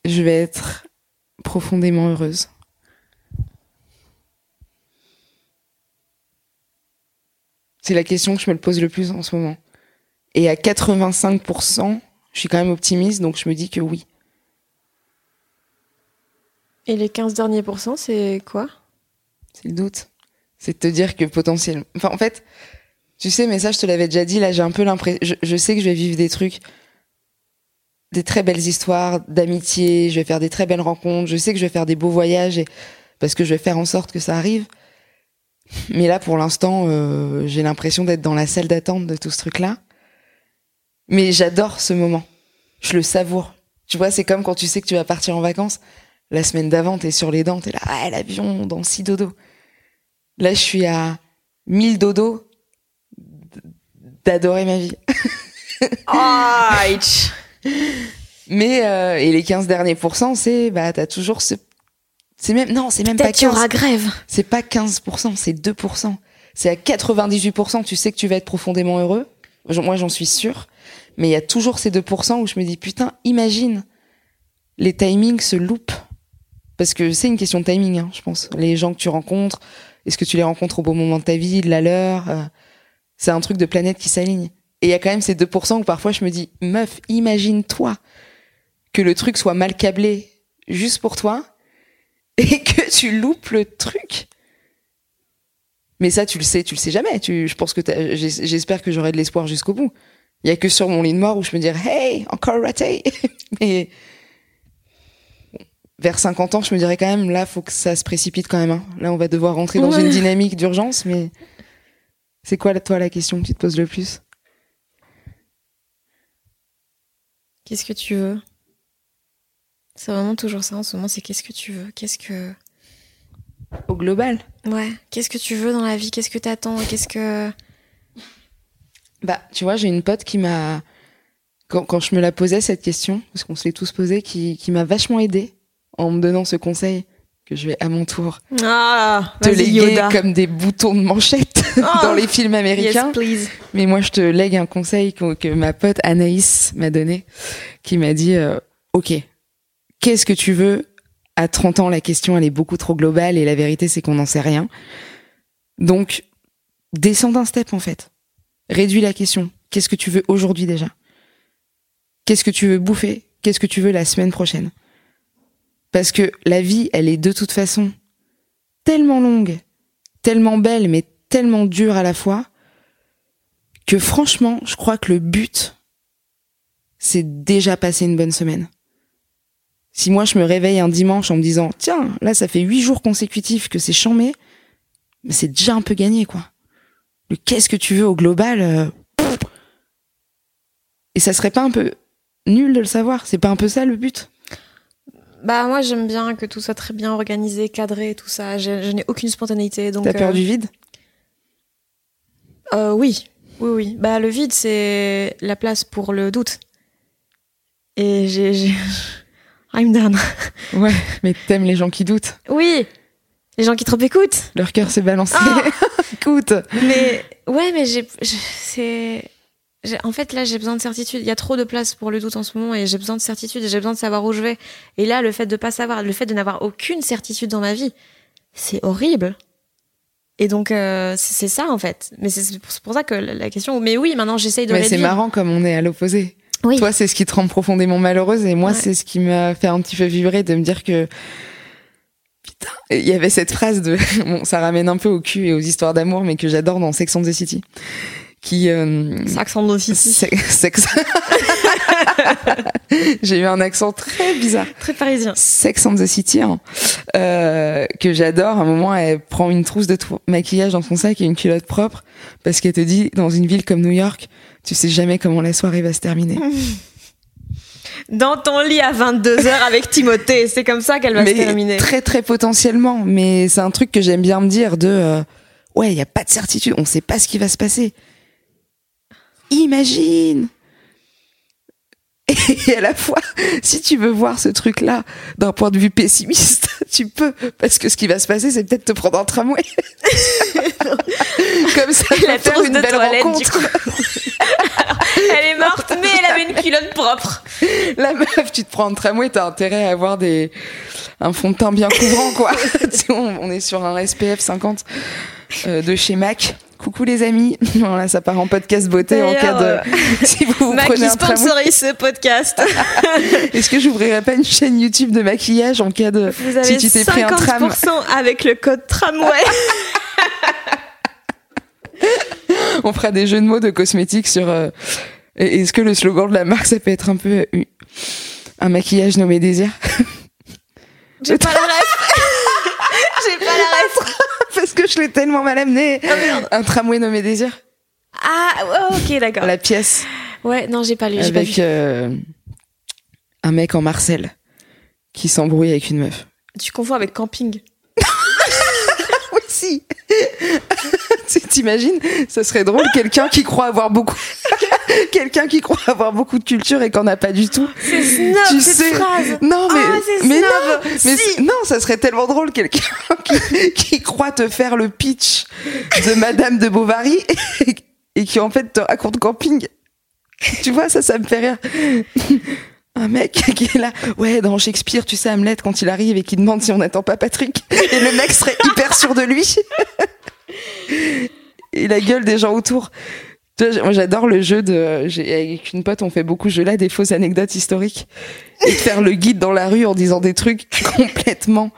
je vais être profondément heureuse? C'est la question que je me le pose le plus en ce moment. Et à 85%, je suis quand même optimiste, donc je me dis que oui. Et les 15 derniers pourcents, c'est quoi? C'est le doute. C'est de te dire que potentiellement. Enfin, en fait, tu sais, mais ça, je te l'avais déjà dit, là, j'ai un peu l'impression. Je, sais que je vais vivre des trucs, des très belles histoires d'amitié, je vais faire des très belles rencontres, je sais que je vais faire des beaux voyages, et... parce que je vais faire en sorte que ça arrive. Mais là, pour l'instant, euh, j'ai l'impression d'être dans la salle d'attente de tout ce truc-là. Mais j'adore ce moment. Je le savoure. Tu vois, c'est comme quand tu sais que tu vas partir en vacances. La semaine d'avant, t'es sur les dents, t'es là, ah, l'avion, dans six dodo. Là, je suis à 1000 dodo d'adorer ma vie. Mais, euh, et les 15 derniers pourcents, c'est, bah, t'as toujours ce, c'est même, non, c'est même pas Peut-être qu'il y 15. aura grève. C'est pas 15%, c'est 2%. C'est à 98%, tu sais que tu vas être profondément heureux. Moi, j'en suis sûre. Mais il y a toujours ces 2% où je me dis, putain, imagine, les timings se loupent. Parce que c'est une question de timing, hein, je pense. Les gens que tu rencontres, est-ce que tu les rencontres au bon moment de ta vie, de la leur euh, C'est un truc de planète qui s'aligne. Et il y a quand même ces 2% où parfois je me dis, meuf, imagine-toi que le truc soit mal câblé juste pour toi et que tu loupes le truc. Mais ça, tu le sais, tu le sais jamais. Tu, je pense que j'espère que j'aurai de l'espoir jusqu'au bout. Il y a que sur mon lit de mort où je me dirais, hey, encore raté. Mais vers 50 ans, je me dirais quand même, là, faut que ça se précipite quand même. hein. Là, on va devoir rentrer dans Ouais. une dynamique d'urgence. Mais c'est quoi, toi, la question que tu te poses le plus? Qu'est-ce que tu veux? C'est vraiment toujours ça en ce moment, c'est qu'est-ce que tu veux? Qu'est-ce que... Au global Ouais, qu'est-ce que tu veux dans la vie? Qu'est-ce que t'attends? Qu'est-ce que... Bah, tu vois, j'ai une pote qui m'a, quand, quand je me la posais cette question, parce qu'on se l'est tous posé, qui, qui m'a vachement aidé en me donnant ce conseil que je vais à mon tour Ah te léguer Yoda. comme des boutons de manchette Oh. dans les films américains. Yes. Mais moi, je te lègue un conseil que, que ma pote Anaïs m'a donné, qui m'a dit, euh, OK, qu'est-ce que tu veux À 30 ans, la question, elle est beaucoup trop globale et la vérité, c'est qu'on n'en sait rien. Donc, descends d'un step, en fait. Réduis la question. Qu'est-ce que tu veux aujourd'hui déjà? Qu'est-ce que tu veux bouffer? Qu'est-ce que tu veux la semaine prochaine? Parce que la vie, elle est de toute façon tellement longue, tellement belle, mais tellement dur à la fois que franchement, je crois que le but, c'est déjà passer une bonne semaine. Si moi je me réveille un dimanche en me disant tiens là ça fait huit jours consécutifs que c'est chambé, c'est déjà un peu gagné quoi. Le qu'est-ce que tu veux au global euh, Et ça serait pas un peu nul de le savoir C'est pas un peu ça le but? Bah moi j'aime bien que tout soit très bien organisé, cadré, tout ça. Je, je n'ai aucune spontanéité donc. T'as peur euh, du vide? Euh, Oui, oui, oui. Bah le vide c'est la place pour le doute. Et j'ai. I'm done. Ouais, mais t'aimes les gens qui doutent. Oui, les gens qui trop écoutent. Leur cœur s'est balancé. Ah Écoute. Mais ouais, mais j'ai, c'est, en fait là j'ai besoin de certitude. Il y a trop de place pour le doute en ce moment et j'ai besoin de certitude et j'ai besoin de savoir où je vais. Et là, le fait de pas savoir, le fait de n'avoir aucune certitude dans ma vie, c'est horrible. Et donc euh, c'est ça en fait. Mais c'est pour ça que la question. Mais oui, maintenant j'essaye de Mais c'est marrant comme on est à l'opposé. Oui. Toi, c'est ce qui te rend profondément malheureuse et moi, Ouais. c'est ce qui m'a fait un petit peu vibrer de me dire que putain, il y avait cette phrase de bon, ça ramène un peu au cul et aux histoires d'amour, mais que j'adore dans Sex and the City, qui euh, accent de sex. J'ai eu un accent très bizarre. Très parisien. Sex and the City, hein, euh, que j'adore. À un moment, elle prend une trousse de maquillage dans son sac et une culotte propre parce qu'elle te dit, dans une ville comme New York, tu sais jamais comment la soirée va se terminer. Dans ton lit à 22h avec Timothée, c'est comme ça qu'elle va se terminer. très très potentiellement. Mais c'est un truc que j'aime bien me dire de, euh, ouais, il y a pas de certitude, on sait pas ce qui va se passer. Imagine. Et à la fois, si tu veux voir ce truc-là d'un point de vue pessimiste, tu peux, parce que ce qui va se passer, c'est peut-être te prendre un tramway. Comme ça, tu vas faire une belle rencontre. Elle est morte, mais elle avait une culotte propre. La meuf, tu te prends un tramway, t'as intérêt à avoir des un fond de teint bien couvrant, quoi. On est sur un SPF 50 euh, de chez Mac. Coucou les amis. Voilà, ça part en podcast beauté en cas de si vous vous prenez un sponsorise ce podcast. Est-ce que j'ouvrirais pas une chaîne YouTube de maquillage en cas de Vous avez si tu t'es pris un tram 50% avec le code tramway. On fera des jeux de mots de cosmétiques sur. euh, Est-ce que le slogan de la marque ça peut être un peu euh, un maquillage nommé désir J'ai pas la ref. J'ai pas la ref. Je l'ai tellement mal amené. un tramway nommé désir. Ah, ouais, ok, d'accord. La pièce. Ouais, non, j'ai pas lu, pas avec euh, un mec en Marcel qui s'embrouille avec une meuf. Tu confonds avec camping. T'imagines Ça serait drôle, quelqu'un qui croit avoir beaucoup, quelqu'un qui croit avoir beaucoup de culture et qu'en a pas du tout. C'est snob, tu cette sais, phrase. non mais Ah, mais snob. non, mais Si. non, ça serait tellement drôle quelqu'un qui, qui croit te faire le pitch de Madame de Bovary et, et qui en fait te raconte camping. Tu vois ça, ça me fait rire. Un mec qui est là, ouais, dans Shakespeare, tu sais, Hamlet, quand il arrive et qui demande si on n'attend pas Patrick, et le mec serait hyper sûr de lui. Et la gueule des gens autour. Tu vois, moi, j'adore le jeu de. Avec une pote, on fait beaucoup ce jeu-là, des fausses anecdotes historiques. Et de faire le guide dans la rue en disant des trucs complètement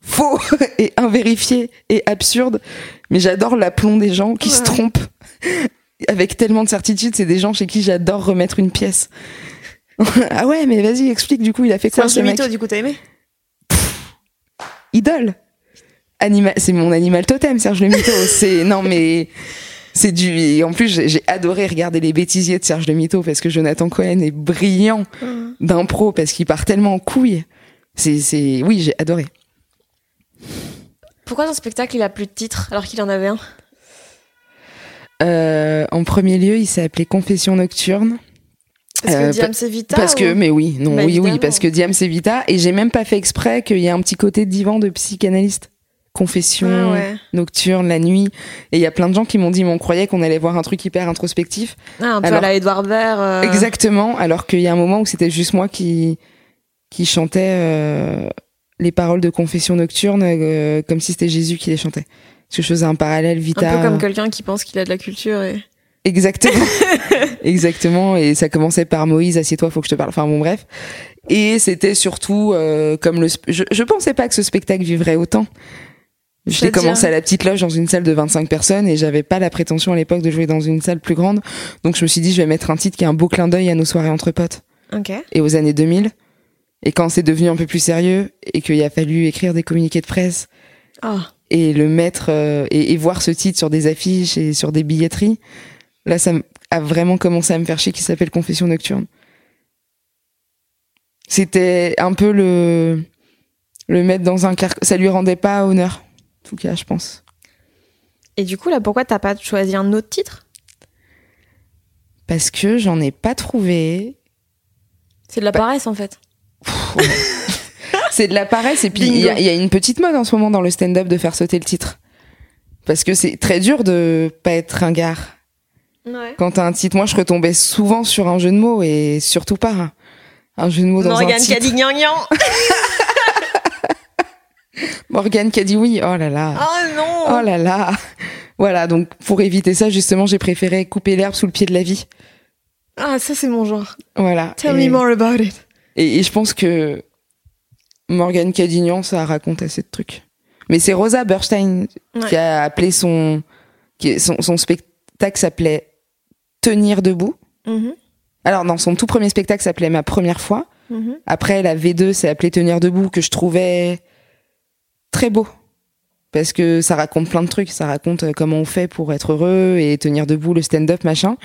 faux et invérifiés et absurdes. Mais j'adore l'aplomb des gens qui se trompent avec tellement de certitude. C'est des gens chez qui j'adore remettre une pièce. ah ouais, mais vas-y, explique du coup, il a fait quoi Serge ce mec Mito, du coup, t'as aimé? Idole. Animal, c'est mon animal totem, Serge Le Mito. c'est non mais c'est du. et en plus, j'ai adoré regarder les bêtisiers de Serge Le Mito parce que Jonathan Cohen est brillant d'impro parce qu'il part tellement en couille. C'est c'est oui, j'ai adoré. Pourquoi dans spectacle il a plus de titre alors qu'il en avait un? Euh, en premier lieu, il s'est appelé Confession nocturne. Parce Euh, que Diam c'est Vita Parce que, ou- mais oui, non, Bah, oui, oui, parce que Diam c'est Vita, et j'ai même pas fait exprès qu'il y ait un petit côté divan de psychanalyste. Confession, Ah ouais. nocturne, la nuit, et il y a plein de gens qui m'ont dit, mais on croyait qu'on allait voir un truc hyper introspectif. Ah, un peu Alors- à la Edouard Baird. euh, Exactement, alors qu'il y a un moment où c'était juste moi qui, qui chantais euh, les paroles de Confession nocturne euh, comme si c'était Jésus qui les chantait. Parce que je faisais un parallèle Vita. Un peu comme quelqu'un qui pense qu'il a de la culture et. Exactement. Exactement. Et ça commençait par Moïse, assieds-toi, faut que je te parle. Enfin bon, bref. Et c'était surtout euh, comme le. Je, je pensais pas que ce spectacle vivrait autant. J'ai commencé à la petite loge dans une salle de 25 personnes et j'avais pas la prétention à l'époque de jouer dans une salle plus grande. Donc je me suis dit, je vais mettre un titre qui est un beau clin d'œil à nos soirées entre potes Ok. et aux années 2000. Et quand c'est devenu un peu plus sérieux et qu'il a fallu écrire des communiqués de presse Ah. et le mettre euh, et, et voir ce titre sur des affiches et sur des billetteries, là ça a vraiment commencé à me faire chier qui s'appelle Confession nocturne. C'était un peu le le mettre dans un car ça lui rendait pas honneur en tout cas je pense. Et du coup, là, pourquoi t'as pas choisi un autre titre? Parce que j'en ai pas trouvé. C'est de la paresse, en fait. c'est de la paresse et puis il y, a- il y a une petite mode en ce moment dans le stand-up de faire sauter le titre. Parce que c'est très dur de pas être ringard Ouais. quand t'as un titre moi je retombais souvent sur un jeu de mots et surtout pas un, un jeu de mots dans un Morgane qui a titre gnang. Morgane qui a dit oui oh là là Oh non oh là là voilà donc pour éviter ça justement j'ai préféré couper l'herbe sous le pied de la vie Ah, ça, c'est mon genre. voilà Tell et, me more about it. et, et je pense que Morgane Cadignan ça raconte assez de trucs mais c'est Rosa Burstein Ouais. qui a appelé son qui son, son spectacle s'appelait Tenir debout Mhm, alors non son tout premier spectacle s'appelait Ma première fois mhm. Après, la V2 s'est appelée Tenir debout, que je trouvais très beau. Parce que ça raconte plein de trucs. Ça raconte euh, comment on fait pour être heureux et tenir debout, le stand-up, machin.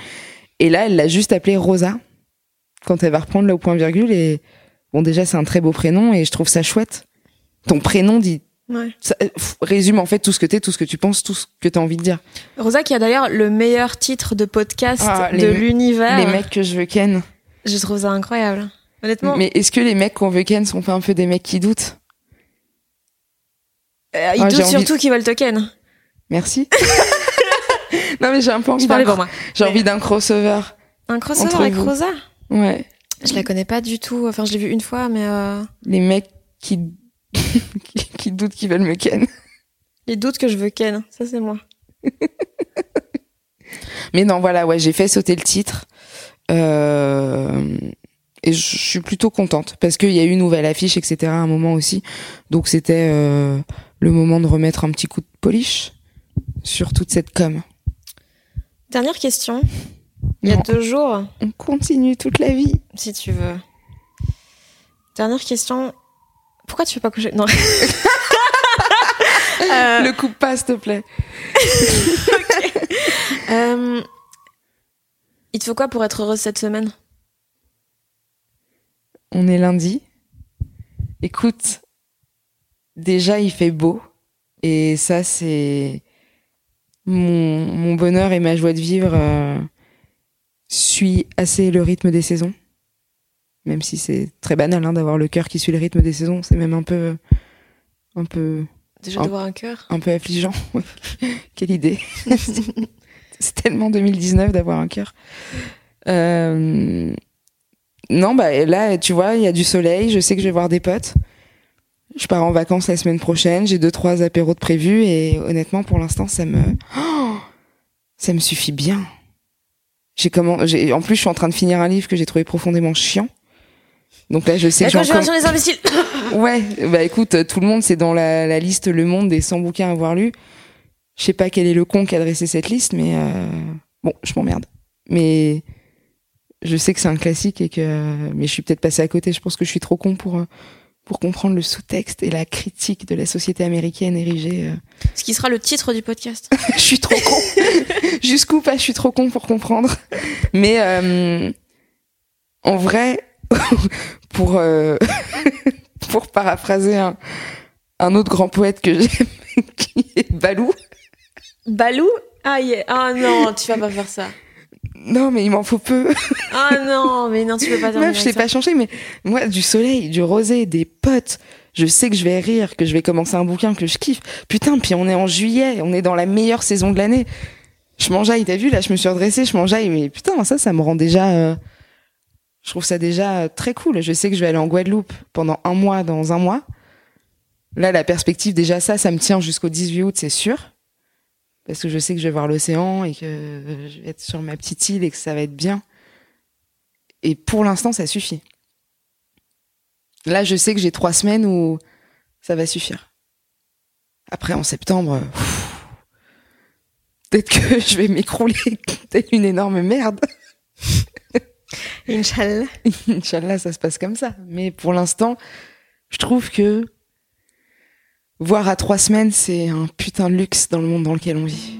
Et là, elle l'a juste appelée Rosa. Quand elle va reprendre là au point virgule. Et bon, déjà, c'est un très beau prénom et je trouve ça chouette. Ton prénom dit, Ouais. ça, euh, pff, résume en fait tout ce que t'es, tout ce que tu penses, tout ce que t'as envie de dire. Rosa qui a d'ailleurs le meilleur titre de podcast Ah, de l'univers. Les mecs que je veux ken. Je trouve ça incroyable. Honnêtement, Mais est-ce que les mecs qu'on veut ken sont pas un peu des mecs qui doutent? Euh, ils Ah, j'ai doutent surtout qu'ils veulent token. Merci. non mais j'ai un peu envie d'un pour moi. J'ai Mais- envie d'un crossover. Un crossover avec vous. Rosa? Ouais. Je la connais pas du tout. Enfin, je l'ai vue une fois, mais euh, Les mecs qui, qui, doutent qu'ils veulent me ken. les doutes que je veux ken, ça c'est moi. Mais non, voilà, ouais, j'ai fait sauter le titre. Euh, et je suis plutôt contente parce qu'il y a eu une nouvelle affiche, etc. à un moment aussi. Donc c'était euh, le moment de remettre un petit coup de polish sur toute cette com. Dernière question. Il y a Non, deux jours, On continue toute la vie. si tu veux. Dernière question. Pourquoi tu fais pas coucher? Non. Euh, Le coupe pas, s'il te plaît. euh, il te faut quoi pour être heureuse cette semaine? On est lundi. Écoute, déjà il fait beau. Et ça, c'est mon, mon bonheur et ma joie de vivre euh, suit assez le rythme des saisons. Même si c'est très banal hein, d'avoir le cœur qui suit le rythme des saisons, c'est même un peu, un peu, Déjà d'avoir un cœur. un peu affligeant. Quelle idée C'est tellement 2019 d'avoir un cœur. Euh, Non, bah là, tu vois, il y a du soleil. Je sais que je vais voir des potes. Je pars en vacances la semaine prochaine. J'ai deux trois apéros de prévus et honnêtement, pour l'instant, ça me, Oh ça me suffit bien. J'ai comment, en plus, je suis en train de finir un livre que j'ai trouvé profondément chiant. Donc là, je sais que j'en conjuration des imbéciles Ouais, bah écoute, tout le monde, c'est dans la, la liste Le Monde des 100 bouquins à avoir lus. Je sais pas quel est le con qui a dressé cette liste, mais euh, bon, je m'emmerde. Mais je sais que c'est un classique et que, mais je suis peut-être passé à côté. Je pense que je suis trop con pour euh, pour comprendre le sous-texte et la critique de la société américaine érigée. euh. Ce qui sera le titre du podcast. je suis trop con. Jusqu'où pas, je suis trop con pour comprendre. Mais euh, en vrai, pour euh, pour paraphraser un, un autre grand poète que j'aime, qui est Balou. Balou? Ah yeah. Ah non, tu vas pas faire ça. Non, mais il m'en faut peu. Ah non, mais non, tu peux pas Meuf, je sais pas changer, mais moi, du soleil, du rosé, des potes, je sais que je vais rire, que je vais commencer un bouquin que je kiffe. Putain, puis on est en juillet, on est dans la meilleure saison de l'année. Je m'enjaille, t'as vu, là, je me suis redressée, je m'enjaille, mais putain, ça, ça me rend déjà... euh, Je trouve ça déjà euh, très cool. Je sais que je vais aller en Guadeloupe pendant un mois, dans un mois. Là, la perspective, déjà ça, ça me tient jusqu'au 18 août, c'est sûr. Parce que je sais que je vais voir l'océan et que je vais être sur ma petite île et que ça va être bien. Et pour l'instant, ça suffit. Là, je sais que j'ai trois semaines où ça va suffire. Après, en septembre, pff, peut-être que je vais m'écrouler telle une énorme merde. Inch'Allah. Inch'Allah, ça se passe comme ça. Mais pour l'instant, je trouve que voir à trois semaines, c'est un putain de luxe dans le monde dans lequel on vit.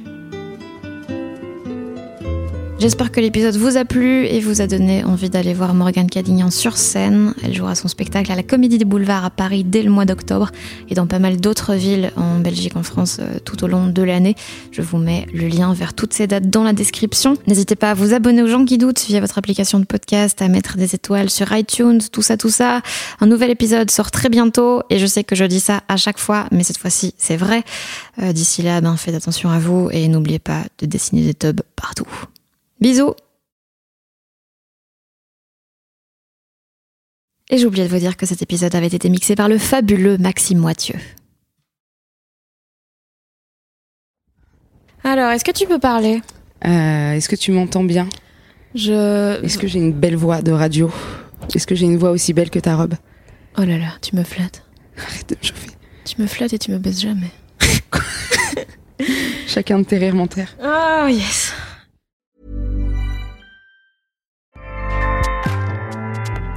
J'espère que l'épisode vous a plu et vous a donné envie d'aller voir Morgane Cadignan sur scène. Elle jouera son spectacle à la Comédie des Boulevards à Paris dès le mois d'octobre et dans pas mal d'autres villes en Belgique, en France euh, tout au long de l'année. Je vous mets le lien vers toutes ces dates dans la description. N'hésitez pas à vous abonner aux gens qui doutent via votre application de podcast, à mettre des étoiles sur iTunes, tout ça, tout ça. Un nouvel épisode sort très bientôt et je sais que je dis ça à chaque fois, mais cette fois-ci c'est vrai. Euh, D'ici là, ben, faites attention à vous et n'oubliez pas de dessiner des tubs partout. Bisous Et j'ai oublié de vous dire que cet épisode avait été mixé par le fabuleux Maxime Moitieu. Alors, est-ce que tu peux parler? Euh, Est-ce que tu m'entends bien? Je. Est-ce que j'ai une belle voix de radio? Est-ce que j'ai une voix aussi belle que ta robe? Oh là là, tu me flattes. Arrête de me chauffer. Tu me flattes et tu me baises jamais. Chacun de tes rires menteurs. Oh yes.